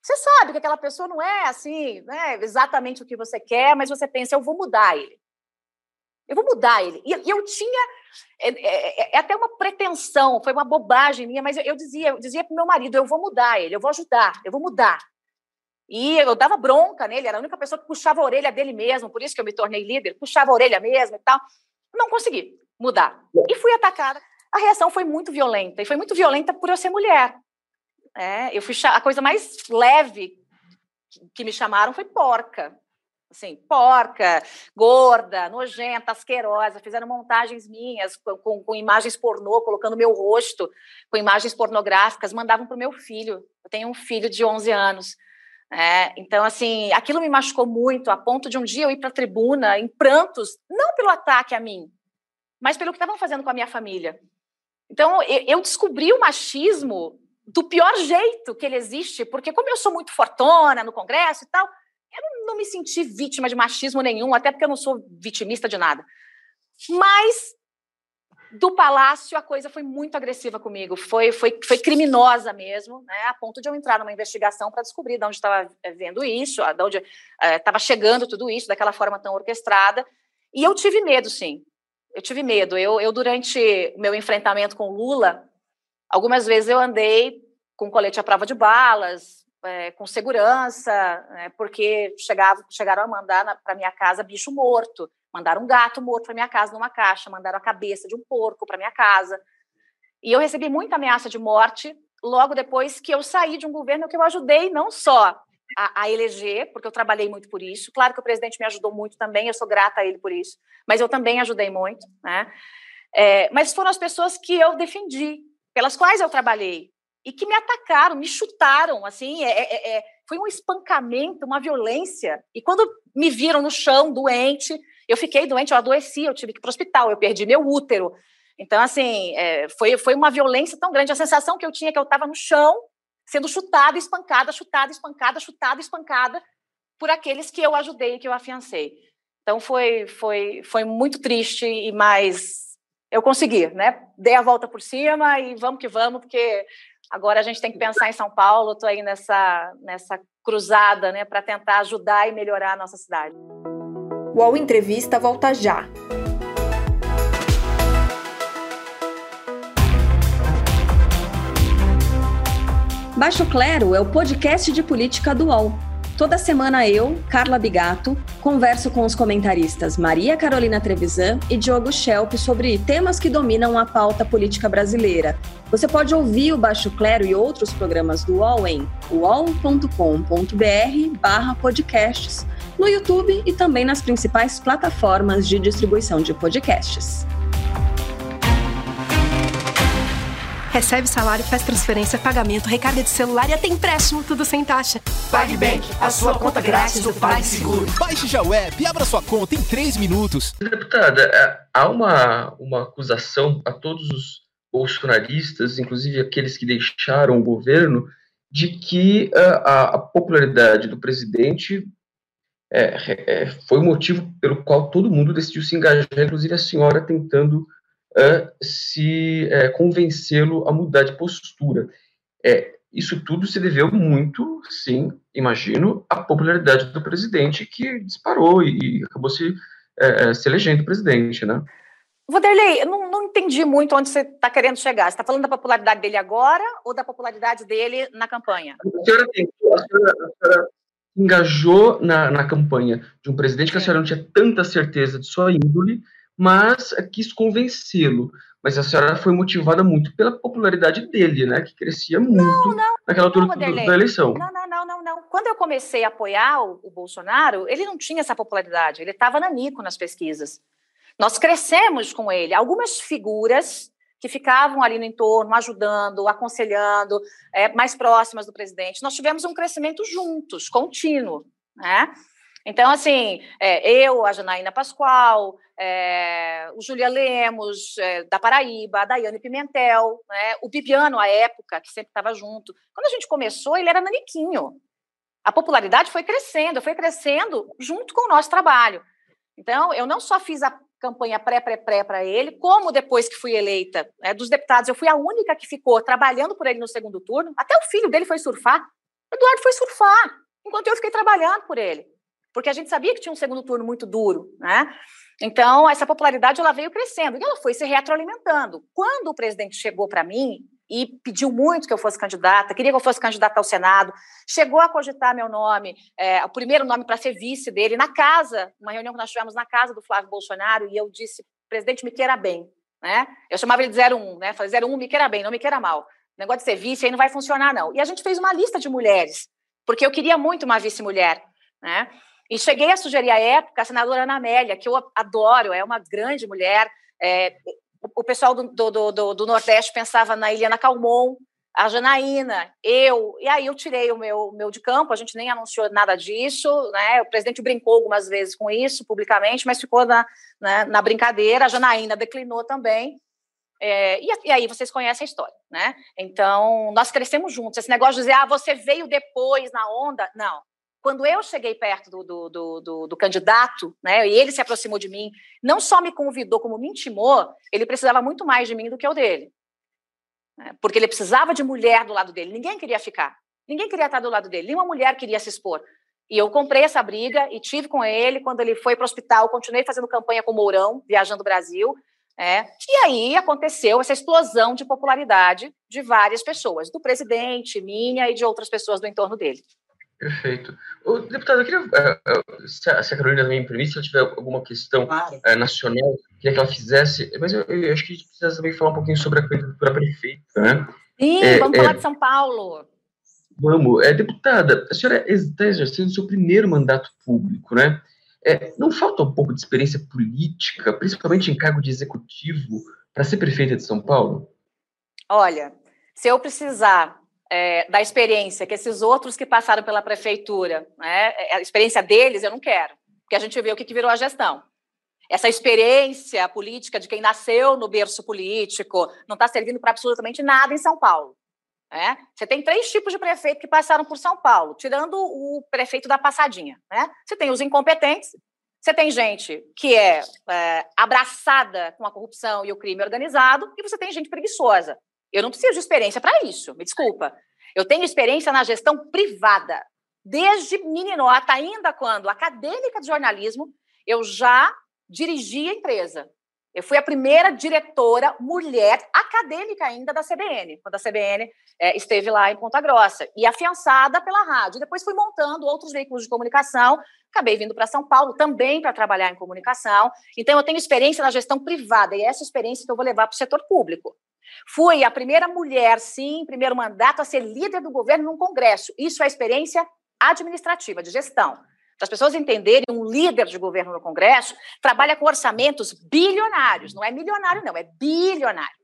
você sabe que aquela pessoa não é assim, né, exatamente o que você quer, mas você pensa, eu vou mudar ele. Eu vou mudar ele. E, eu tinha, é, é, é, até uma pretensão, foi uma bobagem minha, mas eu, eu dizia, eu dizia para meu marido, eu vou mudar ele, eu vou ajudar, eu vou mudar. E eu dava bronca nele, era a única pessoa que puxava a orelha dele mesmo, por isso que eu me tornei líder, puxava a orelha mesmo e tal. Não consegui mudar. E fui atacada. A reação foi muito violenta, e foi muito violenta por eu ser mulher. É, eu fui a coisa mais leve que me chamaram foi porca. Assim, porca, gorda, nojenta, asquerosa. Fizeram montagens minhas com, com, com imagens pornô, colocando meu rosto com imagens pornográficas, mandavam para o meu filho. Eu tenho um filho de 11 anos. É, então, assim, aquilo me machucou muito, a ponto de um dia eu ir para a tribuna em prantos, não pelo ataque a mim, mas pelo que estavam fazendo com a minha família. Então, eu descobri o machismo do pior jeito que ele existe, porque como eu sou muito fortona no Congresso e tal, eu não me senti vítima de machismo nenhum, até porque eu não sou vitimista de nada. Mas do palácio a coisa foi muito agressiva comigo, foi, foi, foi criminosa mesmo, né, a ponto de eu entrar numa investigação para descobrir de onde estava vendo isso, de onde estava é, chegando tudo isso, daquela forma tão orquestrada. E eu tive medo, sim. Eu tive medo. Eu, eu durante o meu enfrentamento com Lula, algumas vezes eu andei com colete à prova de balas, é, com segurança, é, porque chegava, chegaram a mandar para minha casa bicho morto. Mandaram um gato morto para minha casa numa caixa, mandaram a cabeça de um porco para minha casa. E eu recebi muita ameaça de morte logo depois que eu saí de um governo que eu ajudei não só a, a, eleger, porque eu trabalhei muito por isso. Claro que o presidente me ajudou muito também, eu sou grata a ele por isso, mas eu também ajudei muito, né? É, mas foram as pessoas que eu defendi, pelas quais eu trabalhei e que me atacaram, me chutaram, assim, é, é, é foi um espancamento, uma violência. E quando me viram no chão, doente, eu fiquei doente, eu adoeci, eu tive que ir para o hospital, eu perdi meu útero. Então, assim, é, foi, foi uma violência tão grande. A sensação que eu tinha é que eu estava no chão, sendo chutada, espancada, chutada, espancada, chutada, espancada, por aqueles que eu ajudei, que eu afiancei. Então, foi, foi, foi muito triste, e mais eu consegui, né? Dei a volta por cima e vamos que vamos, porque agora a gente tem que pensar em São Paulo. Estou aí nessa, nessa cruzada, né, para tentar ajudar e melhorar a nossa cidade. O UOL Entrevista volta já. Baixo Clero é o podcast de política do UOL. Toda semana eu, Carla Bigato, converso com os comentaristas Maria Carolina Trevisan e Diogo Schelp sobre temas que dominam a pauta política brasileira. Você pode ouvir o Baixo Clero e outros programas do UOL em uol.com.br/podcasts no YouTube e também nas principais plataformas de distribuição de podcasts. Recebe salário, faz transferência, pagamento, recarga de celular e até empréstimo, tudo sem taxa. PagBank, a sua conta grátis do PagSeguro. Baixe já o app e abra sua conta em 3 minutos. Deputada, é, há uma, uma acusação a todos os bolsonaristas, inclusive aqueles que deixaram o governo, de que a, é, a, a popularidade do presidente é, é, foi o motivo pelo qual todo mundo decidiu se engajar, inclusive a senhora tentando uh, se uh, convencê-lo a mudar de postura. É, isso tudo se deveu muito, sim, imagino, à popularidade do presidente que disparou e, acabou se, uh, se elegendo presidente, né? Vanderlei, eu não, não entendi muito onde você está querendo chegar. Você está falando da popularidade dele agora ou da popularidade dele na campanha? A senhora, a senhora, a senhora engajou na, na campanha de um presidente que a senhora não tinha tanta certeza de sua índole, mas quis convencê-lo. Mas a senhora foi motivada muito pela popularidade dele, né? Que crescia muito não, não, naquela altura não, do, da eleição. Não, não, não, não, não. Quando eu comecei a apoiar o, o Bolsonaro, ele não tinha essa popularidade. Ele estava na Nico nas pesquisas. Nós crescemos com ele. Algumas figuras que ficavam ali no entorno, ajudando, aconselhando, é, mais próximas do presidente. Nós tivemos um crescimento juntos, contínuo, né? Então, assim, é, eu, a Janaína Pascoal, é, o Julia Lemos, é, da Paraíba, a Daiane Pimentel, né, o Bibiano, à época, que sempre estava junto. Quando a gente começou, ele era naniquinho. A popularidade foi crescendo, foi crescendo junto com o nosso trabalho. Então, eu não só fiz a campanha pré-pré-pré para ele, como depois que fui eleita né, dos deputados, eu fui a única que ficou trabalhando por ele no segundo turno. Até o filho dele foi surfar. O Eduardo foi surfar, enquanto eu fiquei trabalhando por ele. Porque a gente sabia que tinha um segundo turno muito duro, né? Então, essa popularidade ela veio crescendo e ela foi se retroalimentando. Quando o presidente chegou para mim e pediu muito que eu fosse candidata, queria que eu fosse candidata ao Senado, chegou a cogitar meu nome, é, o primeiro nome para ser vice dele, na casa, uma reunião que nós tivemos na casa do Flávio Bolsonaro, e eu disse, presidente, me queira bem. Né? Eu chamava ele de 01, né? Falei, 01, me queira bem, não me queira mal. O negócio de ser vice aí não vai funcionar, não. E a gente fez uma lista de mulheres, porque eu queria muito uma vice-mulher, né? E cheguei a sugerir à época a senadora Ana Amélia, que eu adoro, é uma grande mulher. É, o pessoal do, do, do, do, Nordeste pensava na Eliana Calmon, a Janaína, eu, e aí eu tirei o meu, meu de campo, a gente nem anunciou nada disso, né? O presidente brincou algumas vezes com isso publicamente, mas ficou na, na, na brincadeira, a Janaína declinou também. É, e, e, aí vocês conhecem a história, né? Então, nós crescemos juntos. Esse negócio de dizer, ah, você veio depois na onda. Não. Quando eu cheguei perto do, do, do, do, candidato, né, e ele se aproximou de mim, não só me convidou, como me intimou, ele precisava muito mais de mim do que eu dele. Né, porque ele precisava de mulher do lado dele. Ninguém queria ficar. Ninguém queria estar do lado dele. Nenhuma mulher queria se expor. E eu comprei essa briga e tive com ele quando ele foi para o hospital. Continuei fazendo campanha com o Mourão, viajando o Brasil. É, e aí aconteceu essa explosão de popularidade de várias pessoas, do presidente, minha e de outras pessoas do entorno dele. Perfeito. O deputado, eu queria, uh, se, a, Carolina também me permite, se ela tiver alguma questão claro. uh, nacional, queria que ela fizesse, mas eu, eu, acho que a gente precisa também falar um pouquinho sobre a candidatura prefeita, né? Sim, é, vamos é, falar de São Paulo. Vamos. É, deputada, a senhora está exercendo seu primeiro mandato público, né? É, não falta um pouco de experiência política, principalmente em cargo de executivo, para ser prefeita de São Paulo? Olha, se eu precisar é, da experiência que esses outros que passaram pela prefeitura, né, é, a experiência deles, eu não quero, porque a gente vê o que, que virou a gestão. Essa experiência política de quem nasceu no berço político não está servindo para absolutamente nada em São Paulo. Né? Você tem três tipos de prefeito que passaram por São Paulo, tirando o prefeito da passadinha. Né? Você tem os incompetentes, você tem gente que é, é abraçada com a corrupção e o crime organizado, e você tem gente preguiçosa. Eu não preciso de experiência para isso, me desculpa. Eu tenho experiência na gestão privada. Desde meninota, ainda quando acadêmica de jornalismo, eu já dirigi a empresa. Eu fui a primeira diretora mulher acadêmica ainda da CBN, quando a CBN é, esteve lá em Ponta Grossa, e afiançada pela rádio. Depois fui montando outros veículos de comunicação, acabei vindo para São Paulo também para trabalhar em comunicação. Então, eu tenho experiência na gestão privada, e é essa experiência que eu vou levar para o setor público. Fui a primeira mulher, sim, primeiro mandato, a ser líder do governo num congresso. Isso é experiência administrativa, de gestão. Para as pessoas entenderem, um líder de governo no Congresso trabalha com orçamentos bilionários, não é milionário, não, é bilionário.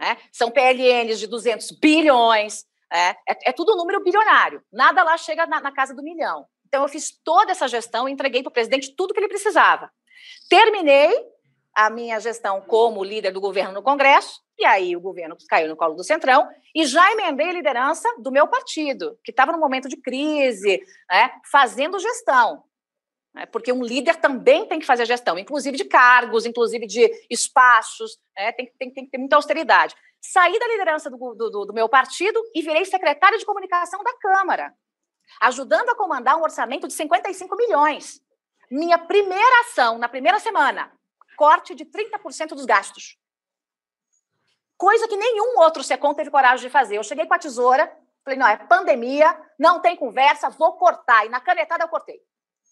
É? São PLNs de 200 bilhões, é, é, é, tudo número bilionário, nada lá chega na, na casa do milhão. Então, eu fiz toda essa gestão e entreguei para o presidente tudo que ele precisava. Terminei a minha gestão como líder do governo no Congresso, e aí o governo caiu no colo do Centrão, e já emendei a liderança do meu partido, que estava no momento de crise, né, fazendo gestão. Né, porque um líder também tem que fazer gestão, inclusive de cargos, inclusive de espaços, né, tem, tem, tem que ter muita austeridade. Saí da liderança do, do, do meu partido e virei secretária de comunicação da Câmara, ajudando a comandar um orçamento de 55 milhões. Minha primeira ação, na primeira semana, corte de 30% dos gastos. Coisa que nenhum outro SECOM teve coragem de fazer. Eu cheguei com a tesoura, falei, não, é pandemia, não tem conversa, vou cortar. E na canetada eu cortei.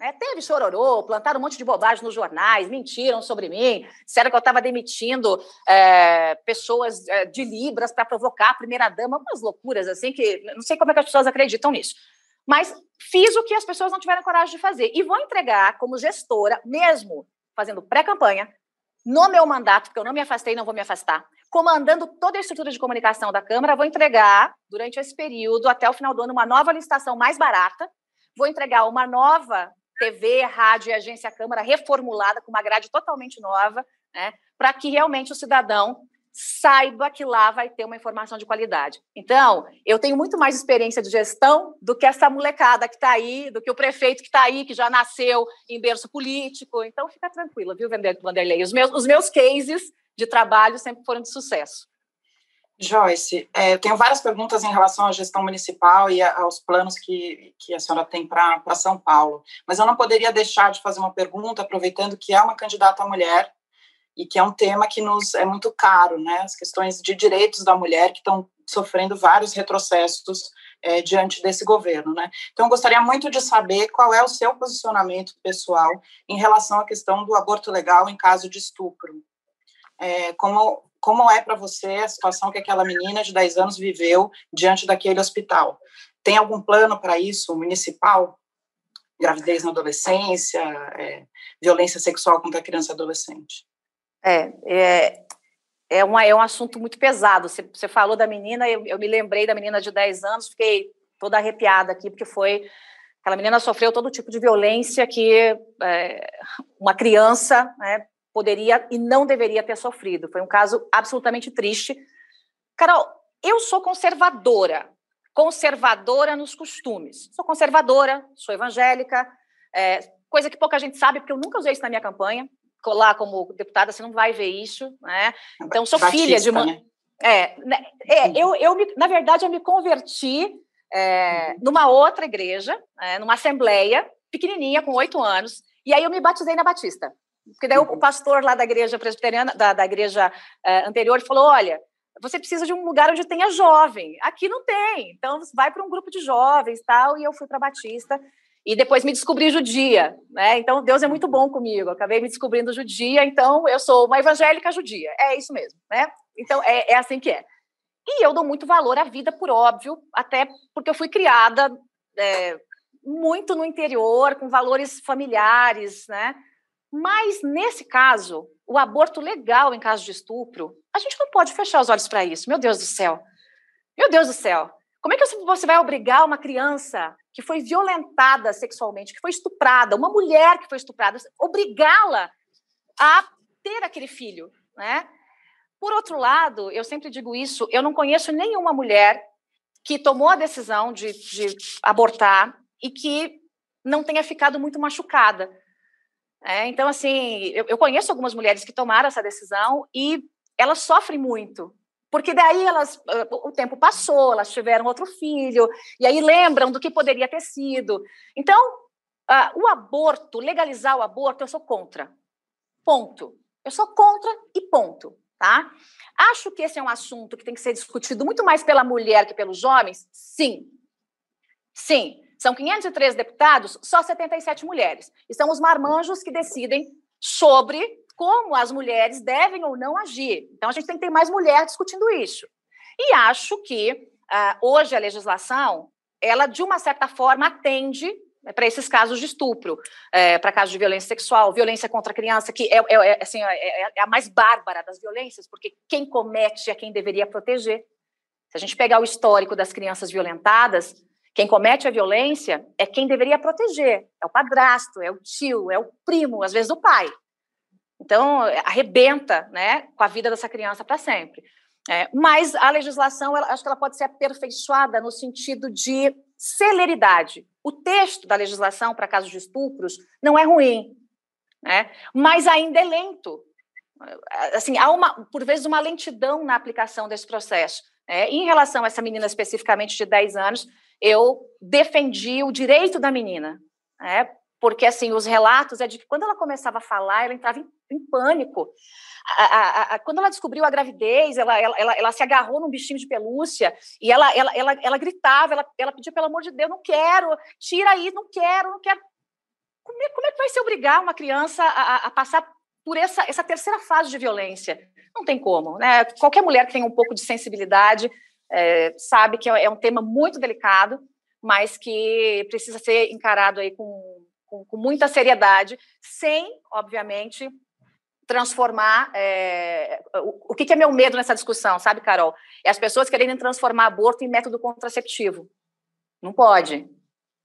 É, teve chororô, plantaram um monte de bobagem nos jornais, mentiram sobre mim, disseram que eu estava demitindo é, pessoas é, de Libras para provocar a primeira-dama, umas loucuras assim, que não sei como é que as pessoas acreditam nisso. Mas fiz o que as pessoas não tiveram coragem de fazer. E vou entregar como gestora, mesmo fazendo pré-campanha, no meu mandato, porque eu não me afastei, não vou me afastar, comandando toda a estrutura de comunicação da Câmara, vou entregar, durante esse período, até o final do ano, uma nova licitação mais barata, vou entregar uma nova TV, rádio e agência Câmara reformulada, com uma grade totalmente nova, né, para que realmente o cidadão saiba que lá vai ter uma informação de qualidade. Então, eu tenho muito mais experiência de gestão do que essa molecada que está aí, do que o prefeito que está aí, que já nasceu em berço político. Então, fica tranquila, viu, Vanderlei? Os meus, os meus cases de trabalho sempre foram de sucesso. Joyce, é, eu tenho várias perguntas em relação à gestão municipal e aos planos que, que a senhora tem para São Paulo, mas eu não poderia deixar de fazer uma pergunta, aproveitando que é uma candidata mulher e que é um tema que nos é muito caro, né? As questões de direitos da mulher que estão sofrendo vários retrocessos é, diante desse governo, né? Então, eu gostaria muito de saber qual é o seu posicionamento pessoal em relação à questão do aborto legal em caso de estupro. É, como como é para você a situação que aquela menina de 10 anos viveu diante daquele hospital? Tem algum plano para isso, municipal? Gravidez na adolescência, é, violência sexual contra criança e adolescente? É, é, é, uma, é um assunto muito pesado. Você, você falou da menina, eu, eu, me lembrei da menina de 10 anos, fiquei toda arrepiada aqui, porque foi. Aquela menina sofreu todo tipo de violência que é, uma criança né, poderia e não deveria ter sofrido. Foi um caso absolutamente triste. Carol, eu sou conservadora, conservadora nos costumes. Sou conservadora, sou evangélica, é, coisa que pouca gente sabe, porque eu nunca usei isso na minha campanha. Lá como deputada, você não vai ver isso, né? Então, sou Batista, filha de uma. Né? É, né, é eu, eu me, na verdade, eu me converti é, uhum. numa outra igreja, é, numa assembleia, pequenininha, com oito anos, e aí eu me batizei na Batista. Porque daí o uhum. pastor lá da igreja presbiteriana, da, da igreja uh, anterior, falou: olha, você precisa de um lugar onde tenha jovem. Aqui não tem. Então, vai para um grupo de jovens tal. E eu fui para Batista. E depois me descobri judia. Né? Então, Deus é muito bom comigo. acabei me descobrindo judia. Então, eu sou uma evangélica judia. É isso mesmo. Né? Então, é, é assim que é. E eu dou muito valor à vida, por óbvio, até porque eu fui criada é, muito no interior, com valores familiares, né? Mas, nesse caso, o aborto legal em caso de estupro, a gente não pode fechar os olhos para isso. Meu Deus do céu. Meu Deus do céu. Como é que você vai obrigar uma criança que foi violentada sexualmente, que foi estuprada, uma mulher que foi estuprada, obrigá-la a ter aquele filho, né? Por outro lado, eu sempre digo isso, eu não conheço nenhuma mulher que tomou a decisão de, de abortar e que não tenha ficado muito machucada. É, então, assim, eu, eu, conheço algumas mulheres que tomaram essa decisão e elas sofrem muito, porque daí elas, o tempo passou, elas tiveram outro filho, e aí lembram do que poderia ter sido. Então, uh, o aborto, legalizar o aborto, eu sou contra. Ponto. Eu sou contra e ponto. Tá? Acho que esse é um assunto que tem que ser discutido muito mais pela mulher que pelos homens? Sim. Sim. São 503 deputados, só 77 mulheres. E são os marmanjos que decidem sobre como as mulheres devem ou não agir. Então, a gente tem que ter mais mulher discutindo isso. E acho que uh, hoje a legislação, ela, de uma certa forma, atende né, para esses casos de estupro, é, para casos de violência sexual, violência contra a criança, que é, é, é assim, é, é, a mais bárbara das violências, porque quem comete é quem deveria proteger. Se a gente pegar o histórico das crianças violentadas, quem comete a violência é quem deveria proteger. É o padrasto, é o tio, é o primo, às vezes o pai. Então, arrebenta né, com a vida dessa criança para sempre. É, mas a legislação, ela, acho que ela pode ser aperfeiçoada no sentido de celeridade. O texto da legislação para casos de estupros não é ruim, né, mas ainda é lento. Assim, há uma, por vezes uma lentidão na aplicação desse processo. É, em relação a essa menina especificamente de 10 anos, eu defendi o direito da menina, né? porque assim os relatos é de que quando ela começava a falar, ela entrava em, em pânico. A, a, a, quando ela descobriu a gravidez, ela, ela, ela, ela, se agarrou num bichinho de pelúcia e ela, ela, ela, ela gritava, ela, ela pedia pelo amor de Deus, não quero, tira aí, não quero, não quero. Como é, como é que vai se obrigar uma criança a, a passar por essa, essa terceira fase de violência? Não tem como, né? Qualquer mulher que tenha um pouco de sensibilidade é, sabe que é um tema muito delicado, mas que precisa ser encarado aí com, com, com muita seriedade, sem, obviamente, transformar. É, o, o que, que, é meu medo nessa discussão, sabe, Carol? É as pessoas querendo transformar aborto em método contraceptivo. Não pode.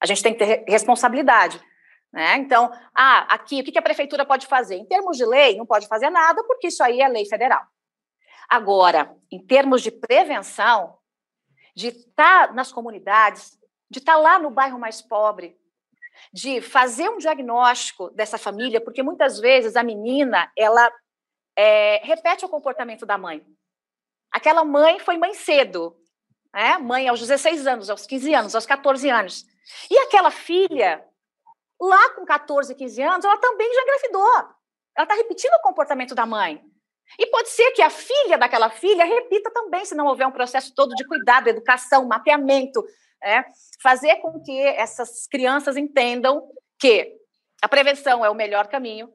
A gente tem que ter responsabilidade. Né? Então, ah, aqui, o que a prefeitura pode fazer? Em termos de lei, não pode fazer nada, porque isso aí é lei federal. Agora, em termos de prevenção, de estar nas comunidades, de estar lá no bairro mais pobre, de fazer um diagnóstico dessa família, porque muitas vezes a menina ela é, repete o comportamento da mãe. Aquela mãe foi mãe cedo, né? mãe aos 16 anos, aos 15 anos, aos 14 anos. E aquela filha, lá com 14, 15 anos, ela também já engravidou. Ela está repetindo o comportamento da mãe. E pode ser que a filha daquela filha repita também, se não houver um processo todo de cuidado, educação, mapeamento, é, fazer com que essas crianças entendam que a prevenção é o melhor caminho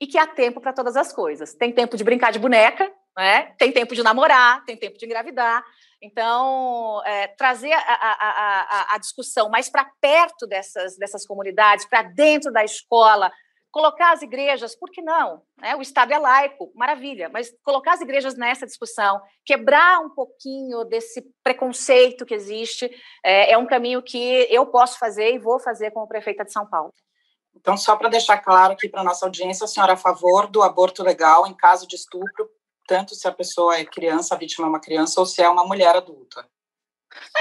e que há tempo para todas as coisas. Tem tempo de brincar de boneca, né? tem tempo de namorar, tem tempo de engravidar. Então, é, trazer a, a, a, a discussão mais para perto dessas, dessas comunidades, para dentro da escola, Colocar as igrejas, por que não? Né? O Estado é laico, maravilha, mas colocar as igrejas nessa discussão, quebrar um pouquinho desse preconceito que existe, é, é um caminho que eu posso fazer e vou fazer como prefeita de São Paulo. Então, só para deixar claro aqui para a nossa audiência, a senhora é a favor do aborto legal em caso de estupro, tanto se a pessoa é criança, a vítima é uma criança, ou se é uma mulher adulta.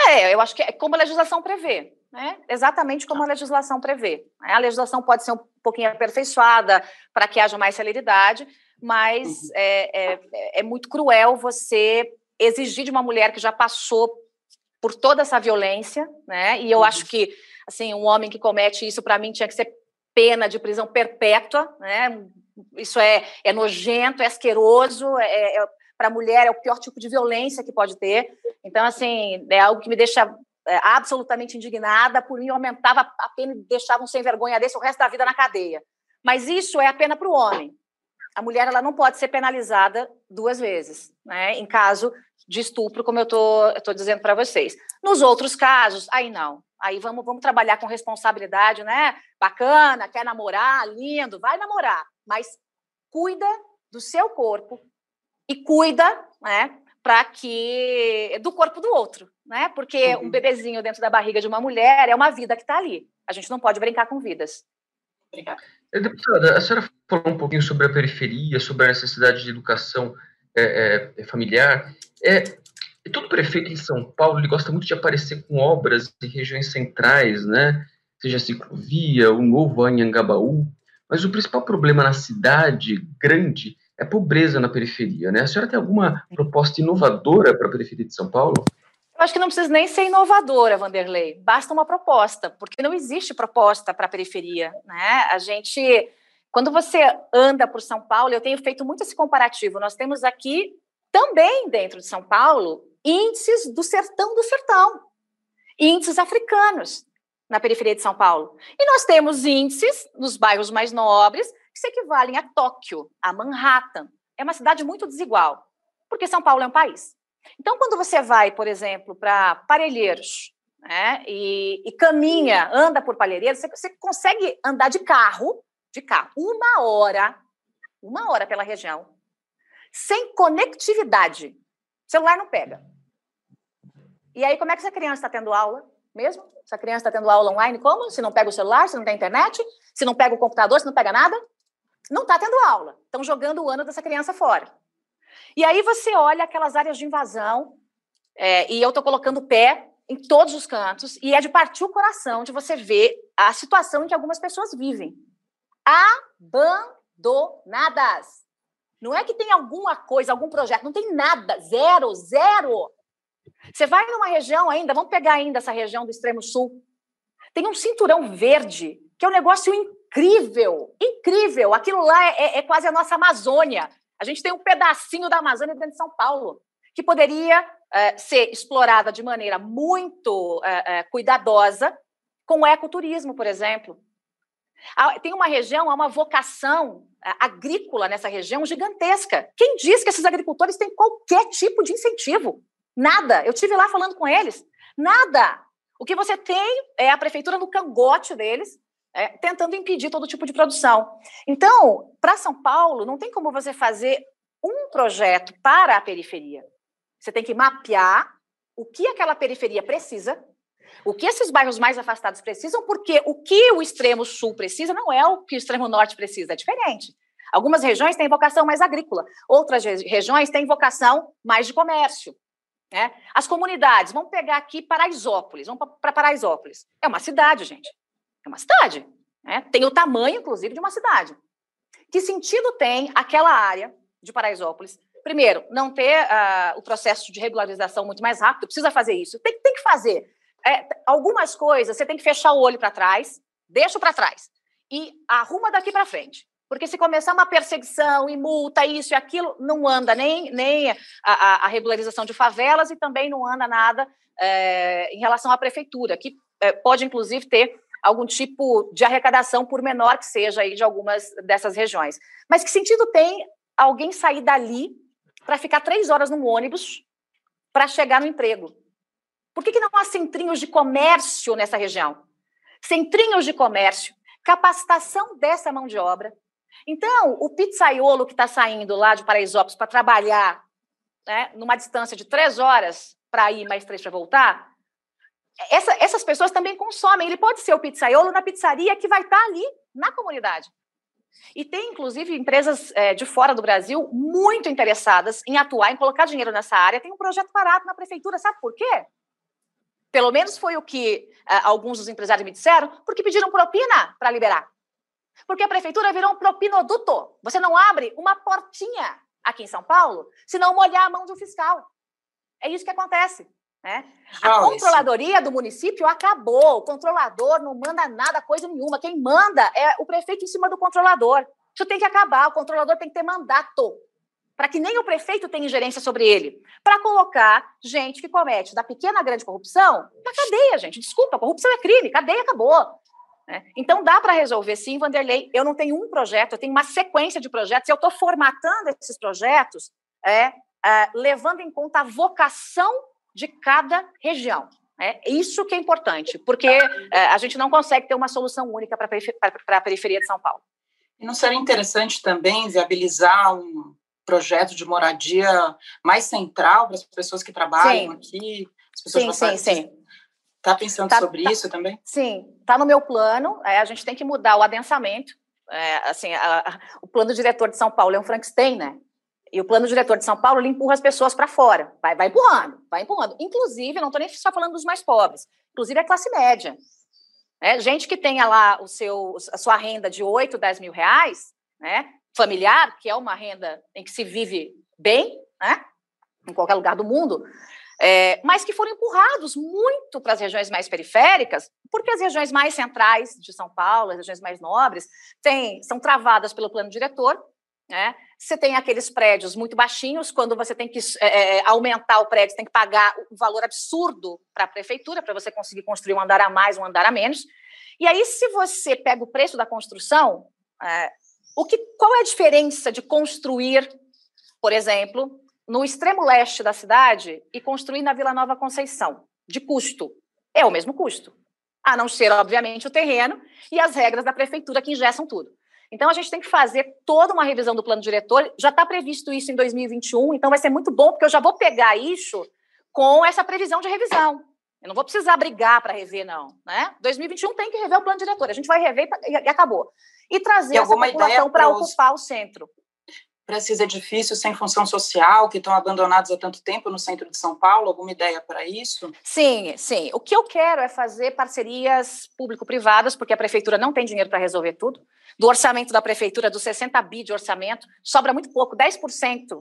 É, eu acho que é como a legislação prevê né? exatamente como a legislação prevê. Né? A legislação pode ser um pouquinho aperfeiçoada para que haja mais celeridade, mas uhum. é, é, é, muito cruel você exigir de uma mulher que já passou por toda essa violência, né? E eu uhum. acho que assim um homem que comete isso para mim tinha que ser pena de prisão perpétua, né? Isso é, é nojento, é asqueroso, é, é para a mulher é o pior tipo de violência que pode ter. Então, assim, é algo que me deixa é, absolutamente indignada, por mim aumentava a pena e deixavam sem vergonha desse o resto da vida na cadeia. Mas isso é a pena para o homem. A mulher ela não pode ser penalizada duas vezes, né? em caso de estupro, como eu estou dizendo para vocês. Nos outros casos, aí não. Aí vamos, vamos trabalhar com responsabilidade, né? Bacana, quer namorar, lindo, vai namorar. Mas cuida do seu corpo e cuida, né? Para que do corpo do outro, né? Porque uhum. um bebezinho dentro da barriga de uma mulher é uma vida que está ali. A gente não pode brincar com vidas. Obrigada. Eh, deputada, a senhora falou um pouquinho sobre a periferia, sobre a necessidade de educação é, é, familiar. É, todo prefeito em São Paulo ele gosta muito de aparecer com obras em regiões centrais, né? Seja a ciclovia, o novo Anhangabaú. Mas o principal problema na cidade grande é a pobreza na periferia, né? A senhora tem alguma proposta inovadora para a periferia de São Paulo? Acho que não precisa nem ser inovadora, Vanderlei. Basta uma proposta, porque não existe proposta para a periferia. Né? A gente, quando você anda por São Paulo, eu tenho feito muito esse comparativo. Nós temos aqui, também dentro de São Paulo, índices do sertão do sertão, índices africanos na periferia de São Paulo. E nós temos índices nos bairros mais nobres que se equivalem a Tóquio, a Manhattan. É uma cidade muito desigual, porque São Paulo é um país. Então, quando você vai, por exemplo, para Parelheiros, né, e, e, caminha, anda por Parelheiros, você, você consegue andar de carro, de carro, uma hora, uma hora pela região, sem conectividade. O celular não pega. E aí, como é que essa criança está tendo aula mesmo? Essa criança está tendo aula online como? Se não pega o celular, se não tem internet, se não pega o computador, se não pega nada? Não está tendo aula. Estão jogando o ano dessa criança fora. E aí você olha aquelas áreas de invasão, é, e eu estou colocando pé em todos os cantos, e é de partir o coração de você ver a situação em que algumas pessoas vivem. Abandonadas. Não é que tem alguma coisa, algum projeto, não tem nada, zero, zero. Você vai numa região ainda, vamos pegar ainda essa região do extremo sul, tem um cinturão verde, que é um negócio incrível, incrível. Aquilo lá é, é, é quase a nossa Amazônia. A gente tem um pedacinho da Amazônia dentro de São Paulo, que poderia é, ser explorada de maneira muito é, é, cuidadosa com o ecoturismo, por exemplo. Tem uma região, há uma vocação agrícola nessa região gigantesca. Quem diz que esses agricultores têm qualquer tipo de incentivo? Nada. Eu tive lá falando com eles. Nada. O que você tem é a prefeitura no cangote deles, é, tentando impedir todo tipo de produção. Então, para São Paulo, não tem como você fazer um projeto para a periferia. Você tem que mapear o que aquela periferia precisa, o que esses bairros mais afastados precisam, porque o que o extremo sul precisa não é o que o extremo norte precisa, é diferente. Algumas regiões têm vocação mais agrícola, outras regiões têm vocação mais de comércio. Né? As comunidades, vamos pegar aqui Paraisópolis, vamos para Paraisópolis. É uma cidade, gente. É uma cidade. Né? Tem o tamanho, inclusive, de uma cidade. Que sentido tem aquela área de Paraisópolis? Primeiro, não ter uh, o processo de regularização muito mais rápido, precisa fazer isso. Tem, tem que fazer. É, algumas coisas você tem que fechar o olho para trás, deixa para trás e arruma daqui para frente. Porque se começar uma perseguição e multa, isso e aquilo, não anda nem, nem a, a, regularização de favelas e também não anda nada é, em relação à prefeitura, que é, pode, inclusive, ter algum tipo de arrecadação, por menor que seja, aí, de algumas dessas regiões. Mas que sentido tem alguém sair dali para ficar três horas num ônibus para chegar no emprego? Por que, que não há centrinhos de comércio nessa região? Centrinhos de comércio, capacitação dessa mão de obra. Então, o pizzaiolo que está saindo lá de Paraisópolis para trabalhar né, numa distância de três horas para ir, mais três para voltar, essa, essas pessoas também consomem. Ele pode ser o pizzaiolo na pizzaria que vai estar tá ali na comunidade. E tem, inclusive, empresas é, de fora do Brasil muito interessadas em atuar, em colocar dinheiro nessa área. Tem um projeto parado na prefeitura, sabe por quê? Pelo menos foi o que uh, alguns dos empresários me disseram, porque pediram propina para liberar. Porque a prefeitura virou um propinoduto. Você não abre uma portinha aqui em São Paulo se não molhar a mão de um fiscal. É isso que acontece. Né? A controladoria do município acabou. O controlador não manda nada, coisa nenhuma. Quem manda é o prefeito em cima do controlador. Isso tem que acabar. O controlador tem que ter mandato para que nem o prefeito tenha ingerência sobre ele, para colocar gente que comete da pequena a grande corrupção na cadeia, gente. Desculpa, corrupção é crime, cadeia acabou. Né? Então dá para resolver sim, Vanderlei. Eu não tenho um projeto, eu tenho uma sequência de projetos. Eu estou formatando esses projetos, é, é, levando em conta a vocação de cada região. É isso que é importante, porque é, a gente não consegue ter uma solução única para a periferia de São Paulo. E não seria interessante também viabilizar um projeto de moradia mais central para as pessoas que trabalham sim. aqui? As pessoas sim, sim, sim. Está pensando tá, sobre tá, isso também? Sim, está no meu plano. É, a gente tem que mudar o adensamento. É, assim, a, a, o plano diretor de São Paulo é um Frankenstein, né? E o plano diretor de São Paulo ele empurra as pessoas para fora, vai, vai empurrando, vai empurrando. Inclusive, não estou nem só falando dos mais pobres, inclusive a classe média. É, gente que tenha lá o seu, a sua renda de 8, 10 mil reais, né, familiar, que é uma renda em que se vive bem, né, em qualquer lugar do mundo, é, mas que foram empurrados muito para as regiões mais periféricas, porque as regiões mais centrais de São Paulo, as regiões mais nobres, têm, são travadas pelo plano diretor, né? Você tem aqueles prédios muito baixinhos, quando você tem que é, é aumentar o prédio, tem que pagar um valor absurdo para a prefeitura, para você conseguir construir um andar a mais, um andar a menos. E aí, se você pega o preço da construção, é, o que, qual é a diferença de construir, por exemplo, no extremo leste da cidade e construir na Vila Nova Conceição, de custo? É o mesmo custo. A não ser, obviamente, o terreno e as regras da prefeitura que ingessam tudo. Então, a gente tem que fazer toda uma revisão do plano diretor. Já está previsto isso em 2021, então vai ser muito bom, porque eu já vou pegar isso com essa previsão de revisão. Eu não vou precisar brigar para rever, não. Né? 2021 tem que rever o plano diretor. A gente vai rever e acabou. E trazer e essa população para ocupar o centro para esses edifícios sem função social, que estão abandonados há tanto tempo no centro de São Paulo? Alguma ideia para isso? Sim, sim. O que eu quero é fazer parcerias público-privadas, porque a prefeitura não tem dinheiro para resolver tudo. Do orçamento da prefeitura, dos 60 bi de orçamento, sobra muito pouco, 10%,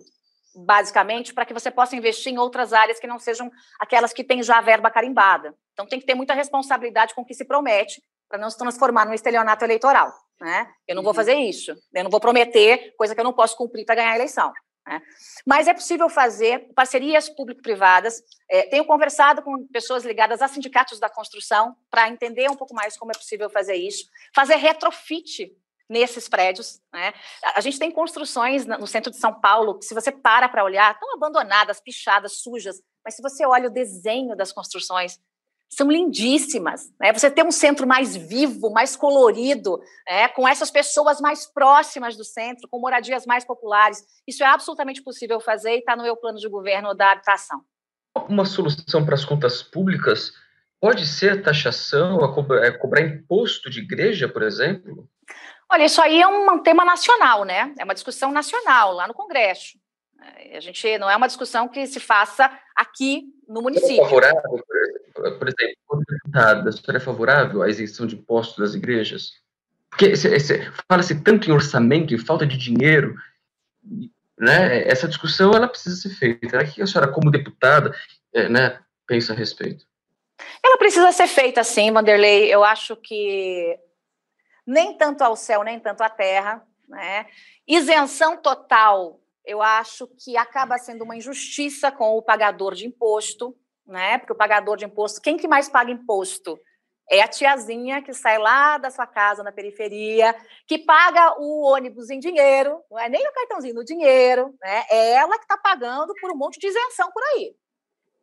basicamente, para que você possa investir em outras áreas que não sejam aquelas que têm já a verba carimbada. Então tem que ter muita responsabilidade com o que se promete, para não se transformar num estelionato eleitoral. Né? Eu não vou uhum. fazer isso, eu não vou prometer coisa que eu não posso cumprir para ganhar a eleição. Né? Mas é possível fazer parcerias público-privadas. É, tenho conversado com pessoas ligadas a sindicatos da construção para entender um pouco mais como é possível fazer isso. Fazer retrofit nesses prédios. Né? A gente tem construções no centro de São Paulo que, se você para para olhar, estão abandonadas, pichadas, sujas. Mas se você olha o desenho das construções, são lindíssimas. Né? Você ter um centro mais vivo, mais colorido, né? com essas pessoas mais próximas do centro, com moradias mais populares, isso é absolutamente possível fazer e está no meu plano de governo da habitação. Uma solução para as contas públicas pode ser a taxação, a cobrar, a é, cobrar imposto de igreja, por exemplo? Olha, isso aí é um tema nacional, né? É uma discussão nacional, lá no Congresso. É, a gente não é uma discussão que se faça aqui no município. É favorável, por exemplo, como deputada, a senhora é favorável à isenção de impostos das igrejas? Porque fala-se tanto em orçamento, em falta de dinheiro, né? Essa discussão ela precisa ser feita. O que a senhora, como deputada, é, né, pensa a respeito? Ela precisa ser feita, sim, Vanderlei. Eu acho que nem tanto ao céu, nem tanto à terra. Né? Isenção total, eu acho que acaba sendo uma injustiça com o pagador de imposto, né? Porque o pagador de imposto, quem que mais paga imposto? É a tiazinha que sai lá da sua casa na periferia, que paga o ônibus em dinheiro, não é nem no cartãozinho, no dinheiro, né? É ela que está pagando por um monte de isenção por aí.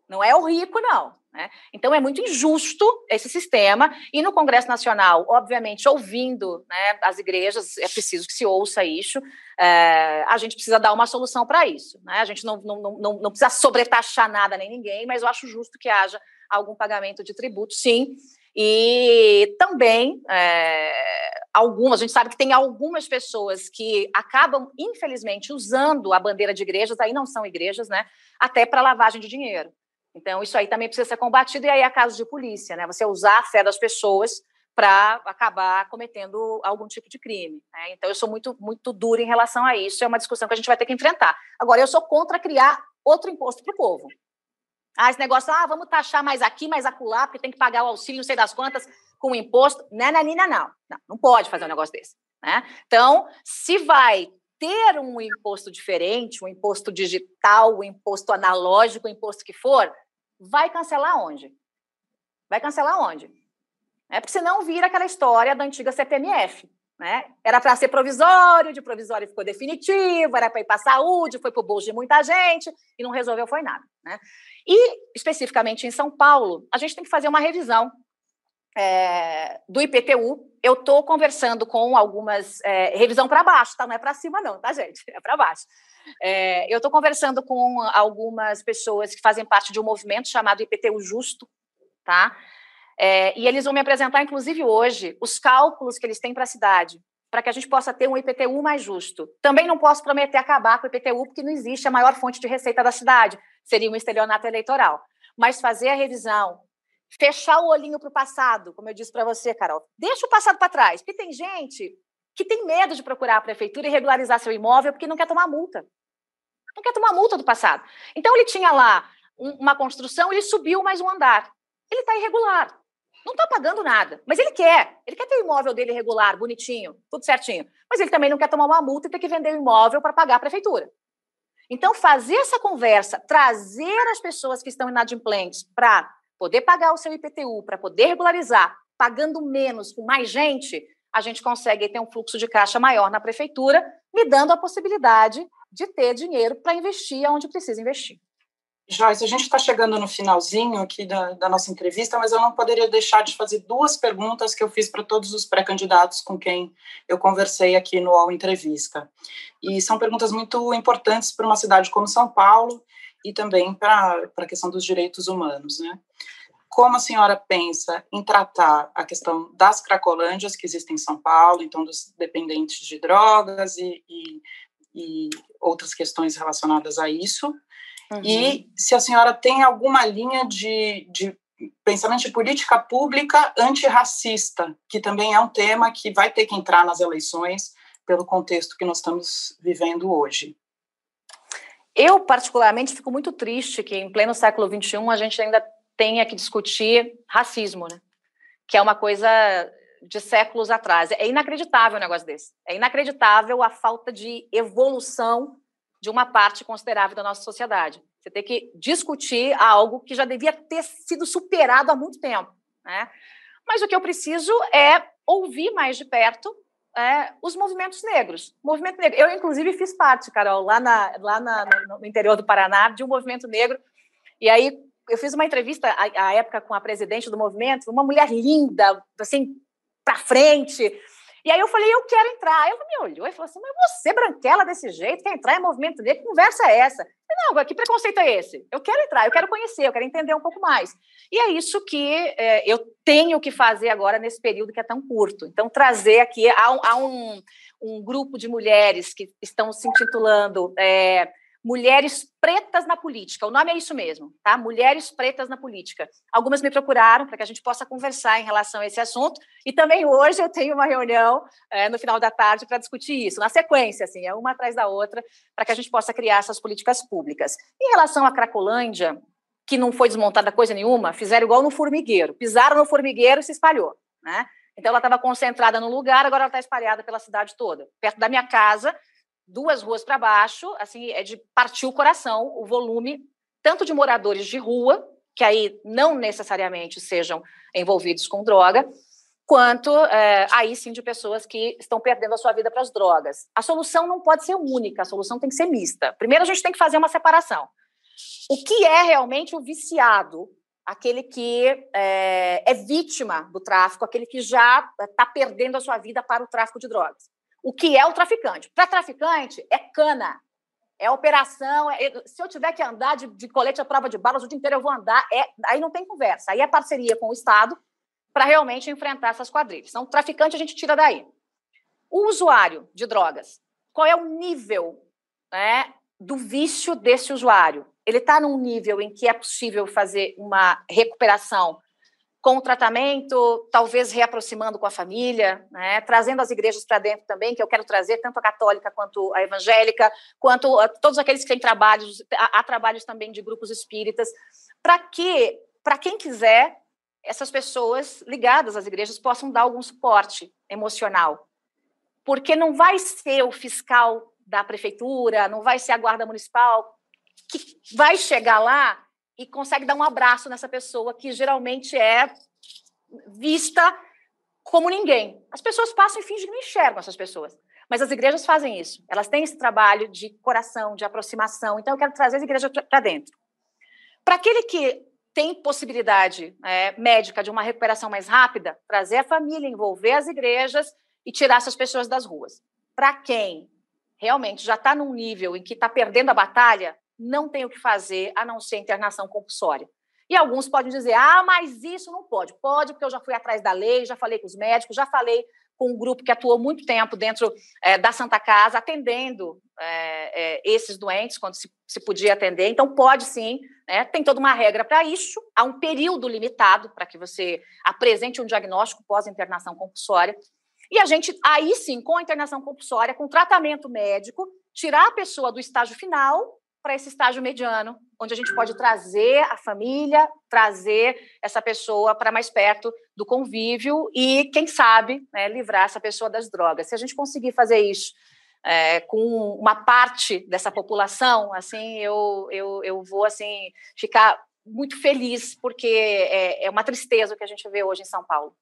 Não é o rico, não. Né? Então, é muito injusto esse sistema. E no Congresso Nacional, obviamente, ouvindo né, as igrejas, é preciso que se ouça isso, é, a gente precisa dar uma solução para isso. Né? A gente não, não, não, não precisa sobretaxar nada nem ninguém, mas eu acho justo que haja algum pagamento de tributo, sim. E também, é, algumas, a gente sabe que tem algumas pessoas que acabam, infelizmente, usando a bandeira de igrejas, aí não são igrejas, né, até para lavagem de dinheiro. Então, isso aí também precisa ser combatido, e aí é caso de polícia, né? Você usar a fé das pessoas para acabar cometendo algum tipo de crime. Né? Então, eu sou muito, muito dura em relação a isso, é uma discussão que a gente vai ter que enfrentar. Agora, eu sou contra criar outro imposto para o povo. Ah, esse negócio, ah, vamos taxar mais aqui, mais acolá, porque tem que pagar o auxílio, não sei das quantas, com o imposto. Não, não, não, não. Não, não pode fazer um negócio desse. Né? Então, se vai ter um imposto diferente, um imposto digital, um imposto analógico, um imposto que for, vai cancelar onde? Vai cancelar onde? É porque senão vira aquela história da antiga CPMF. Né? Era para ser provisório, de provisório ficou definitivo, era para ir para a saúde, foi para o bolso de muita gente e não resolveu foi nada. Né? E, especificamente em São Paulo, a gente tem que fazer uma revisão é, do IPTU. Eu estou conversando com algumas. É, revisão para baixo, tá? Não é para cima, não, tá, gente? É para baixo. É, eu estou conversando com algumas pessoas que fazem parte de um movimento chamado IPTU Justo, tá? É, e eles vão me apresentar, inclusive hoje, os cálculos que eles têm para a cidade, para que a gente possa ter um IPTU mais justo. Também não posso prometer acabar com o IPTU, porque não existe a maior fonte de receita da cidade, seria um estelionato eleitoral. Mas fazer a revisão, fechar o olhinho para o passado, como eu disse para você, Carol, deixa o passado para trás, porque tem gente que tem medo de procurar a prefeitura e regularizar seu imóvel porque não quer tomar multa. Não quer tomar multa do passado. Então, ele tinha lá uma construção, ele subiu mais um andar. Ele está irregular. Não está pagando nada, mas ele quer. Ele quer ter o imóvel dele regular, bonitinho, tudo certinho. Mas ele também não quer tomar uma multa e ter que vender o imóvel para pagar a prefeitura. Então, fazer essa conversa, trazer as pessoas que estão inadimplentes para poder pagar o seu IPTU, para poder regularizar, pagando menos com mais gente, a gente consegue ter um fluxo de caixa maior na prefeitura, me dando a possibilidade de ter dinheiro para investir onde precisa investir. Joyce, a gente está chegando no finalzinho aqui da, da, nossa entrevista, mas eu não poderia deixar de fazer duas perguntas que eu fiz para todos os pré-candidatos com quem eu conversei aqui no UOL Entrevista. E são perguntas muito importantes para uma cidade como São Paulo e também para a questão dos direitos humanos, né? Como a senhora pensa em tratar a questão das cracolândias que existem em São Paulo, então dos dependentes de drogas e, e, e outras questões relacionadas a isso? Uhum. E se a senhora tem alguma linha de, de pensamento de política pública antirracista, que também é um tema que vai ter que entrar nas eleições pelo contexto que nós estamos vivendo hoje. Eu, particularmente, fico muito triste que, em pleno século XXI, a gente ainda tenha que discutir racismo, né? que é uma coisa de séculos atrás. É inacreditável um negócio desse. É inacreditável a falta de evolução de uma parte considerável da nossa sociedade. Você tem que discutir algo que já devia ter sido superado há muito tempo. Né? Mas o que eu preciso é ouvir mais de perto é, os movimentos negros. movimento negro. Eu, inclusive, fiz parte, Carol, lá, na, lá na, no interior do Paraná, de um movimento negro. E aí, eu fiz uma entrevista à, à época com a presidente do movimento, uma mulher linda, assim, para frente. E aí eu falei, eu quero entrar. Ela me olhou e falou assim, mas você, branquela desse jeito, quer entrar em movimento negro? Que conversa é essa? Falei, não, que preconceito é esse? Eu quero entrar, eu quero conhecer, eu quero entender um pouco mais. E é isso que é, eu tenho que fazer agora nesse período que é tão curto. Então, trazer aqui, um, há um, um grupo de mulheres que estão se intitulando... É, Mulheres Pretas na Política. O nome é isso mesmo, tá? Mulheres Pretas na Política. Algumas me procuraram para que a gente possa conversar em relação a esse assunto. E também hoje eu tenho uma reunião é, no final da tarde para discutir isso, na sequência, assim, é uma atrás da outra, para que a gente possa criar essas políticas públicas. Em relação à Cracolândia, que não foi desmontada coisa nenhuma, fizeram igual no formigueiro. Pisaram no formigueiro e se espalhou, né? Então ela estava concentrada no lugar, agora ela está espalhada pela cidade toda. Perto da minha casa, duas ruas para baixo, assim, é de partir o coração o volume tanto de moradores de rua, que aí não necessariamente sejam envolvidos com droga, quanto é, aí sim de pessoas que estão perdendo a sua vida para as drogas. A solução não pode ser única, a solução tem que ser mista. Primeiro, a gente tem que fazer uma separação. O que é realmente o viciado? Aquele que é, é vítima do tráfico, aquele que já está perdendo a sua vida para o tráfico de drogas o que é o traficante. Para traficante, é cana, é operação. É, se eu tiver que andar de, de, colete à prova de balas o dia inteiro, eu vou andar. É, aí não tem conversa. Aí é parceria com o Estado para realmente enfrentar essas quadrilhas. Então, traficante a gente tira daí. O usuário de drogas, qual é o nível né, do vício desse usuário? Ele está num nível em que é possível fazer uma recuperação com o tratamento, talvez reaproximando com a família, né, trazendo as igrejas para dentro também, que eu quero trazer tanto a católica quanto a evangélica, quanto a todos aqueles que têm trabalhos, há, trabalhos também de grupos espíritas, para que, para quem quiser, essas pessoas ligadas às igrejas possam dar algum suporte emocional. Porque não vai ser o fiscal da prefeitura, não vai ser a guarda municipal que vai chegar lá e consegue dar um abraço nessa pessoa que geralmente é vista como ninguém. As pessoas passam e fingem que não enxergam essas pessoas. Mas as igrejas fazem isso. Elas têm esse trabalho de coração, de aproximação. Então, eu quero trazer as igrejas para dentro. Para aquele que tem possibilidade é, médica de uma recuperação mais rápida, trazer a família, envolver as igrejas e tirar essas pessoas das ruas. Para quem realmente já está num nível em que está perdendo a batalha, não tem o que fazer a não ser internação compulsória. E alguns podem dizer: ah, mas isso não pode. Pode, porque eu já fui atrás da lei, já falei com os médicos, já falei com um grupo que atuou muito tempo dentro é, da Santa Casa, atendendo é, é, esses doentes, quando se, se, podia atender. Então, pode sim, né, tem toda uma regra para isso. Há um período limitado para que você apresente um diagnóstico pós-internação compulsória. E a gente, aí sim, com a internação compulsória, com tratamento médico, tirar a pessoa do estágio final para esse estágio mediano, onde a gente pode trazer a família, trazer essa pessoa para mais perto do convívio e, quem sabe, né, livrar essa pessoa das drogas. Se a gente conseguir fazer isso é, com uma parte dessa população, assim, eu, eu, eu vou assim ficar muito feliz, porque é, é uma tristeza o que a gente vê hoje em São Paulo.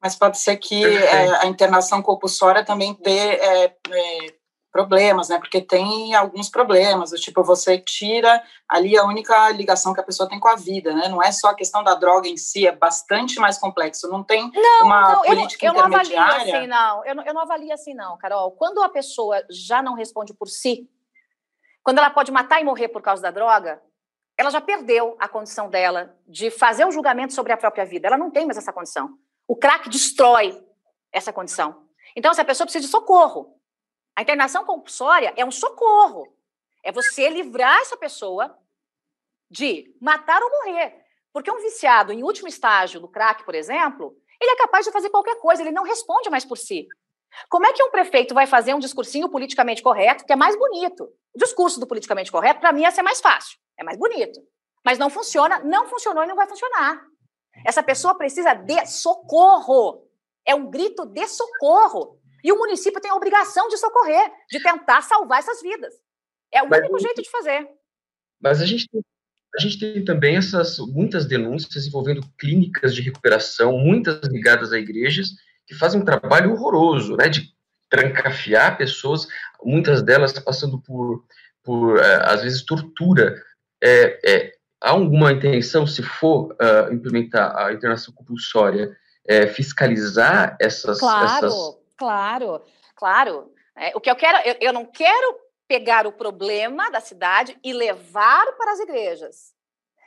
Mas pode ser que é, a internação compulsória também ter é, é, problemas, né? Porque tem alguns problemas, do tipo, você tira ali a única ligação que a pessoa tem com a vida, né? Não é só a questão da droga em si, é bastante mais complexo. Não tem não, uma não, política eu, eu intermediária. Não avalio assim, não. Eu, não. eu não avalio assim, não, Carol. Quando a pessoa já não responde por si, quando ela pode matar e morrer por causa da droga, ela já perdeu a condição dela de fazer um julgamento sobre a própria vida. Ela não tem mais essa condição. O crack destrói essa condição. Então, essa pessoa precisa de socorro. A internação compulsória é um socorro. É você livrar essa pessoa de matar ou morrer. Porque um viciado em último estágio do crack, por exemplo, ele é capaz de fazer qualquer coisa, ele não responde mais por si. Como é que um prefeito vai fazer um discursinho politicamente correto, que é mais bonito? O discurso do politicamente correto, para mim, ia ser mais fácil, é mais bonito. Mas não funciona, não funcionou e não vai funcionar. Essa pessoa precisa de socorro. É um grito de socorro. E o município tem a obrigação de socorrer, de tentar salvar essas vidas. É o mas, único jeito de fazer. Mas a gente tem, a gente tem também essas muitas denúncias envolvendo clínicas de recuperação, muitas ligadas a igrejas, que fazem um trabalho horroroso, né, de trancafiar pessoas, muitas delas passando por, por é, às vezes, tortura. É, é, há alguma intenção, se for uh, implementar a internação compulsória, é, fiscalizar essas. Claro, essas... claro, claro. É, o que eu quero, eu, eu não quero pegar o problema da cidade e levar para as igrejas.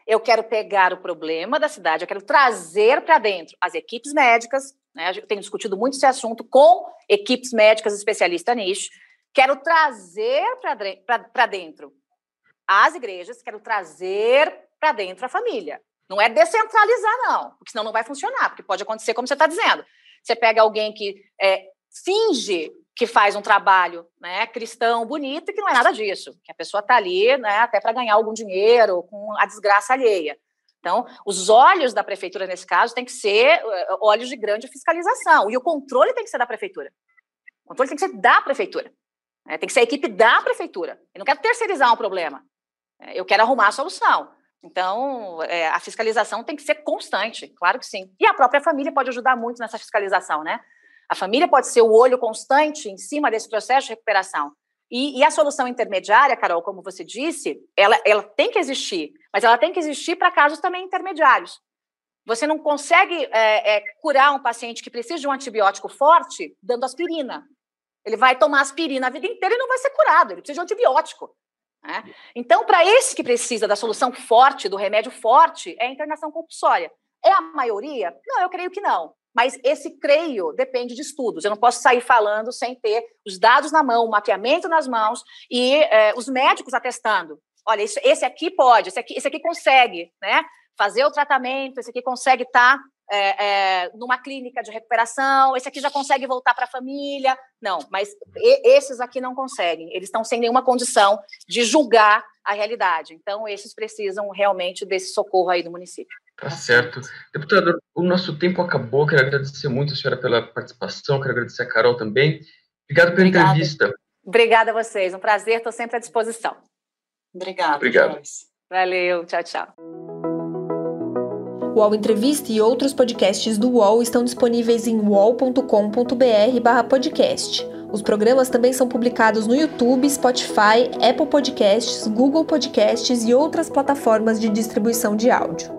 Eu quero pegar o problema da cidade, eu quero trazer para dentro as equipes médicas, né? Eu tenho discutido muito esse assunto com equipes médicas especialistas nisso. Quero trazer para dentro as igrejas, quero trazer para dentro a família. Não é descentralizar, não, porque senão não vai funcionar, porque pode acontecer como você está dizendo. Você pega alguém que é, finge que faz um trabalho né, cristão bonito e que não é nada disso, que a pessoa está ali né, até para ganhar algum dinheiro com a desgraça alheia. Então, os olhos da prefeitura, nesse caso, tem que ser uh, olhos de grande fiscalização, e o controle tem que ser da prefeitura. O controle tem que ser da prefeitura. Né, tem que ser a equipe da prefeitura. Eu não quero terceirizar um problema, é, eu quero arrumar a solução. Então, é, a fiscalização tem que ser constante, claro que sim. E a própria família pode ajudar muito nessa fiscalização, né? A família pode ser o olho constante em cima desse processo de recuperação. E, e, a solução intermediária, Carol, como você disse, ela, ela tem que existir, mas ela tem que existir para casos também intermediários. Você não consegue é, é, curar um paciente que precisa de um antibiótico forte dando aspirina. Ele vai tomar aspirina a vida inteira e não vai ser curado, ele precisa de um antibiótico. Né? Então, para esse que precisa da solução forte, do remédio forte, é a internação compulsória. É a maioria? Não, eu creio que não. Mas esse creio depende de estudos. Eu não posso sair falando sem ter os dados na mão, o mapeamento nas mãos e é, os médicos atestando. Olha, isso, esse aqui pode, esse aqui, esse aqui consegue, né? Fazer o tratamento, esse aqui consegue estar tá, é, é, numa clínica de recuperação, esse aqui já consegue voltar para a família. Não, mas e, esses aqui não conseguem. Eles estão sem nenhuma condição de julgar a realidade. Então, esses precisam realmente desse socorro aí do município. Tá certo. Deputado, o nosso tempo acabou. Quero agradecer muito a senhora pela participação, quero agradecer a Carol também. Obrigado pela Obrigada. entrevista. Obrigada a vocês. Um prazer, estou sempre à disposição. Obrigada. Obrigado. Valeu, tchau, tchau. O UOL Entrevista e outros podcasts do UOL estão disponíveis em uol.com.br/podcast. Os programas também são publicados no YouTube, Spotify, Apple Podcasts, Google Podcasts e outras plataformas de distribuição de áudio.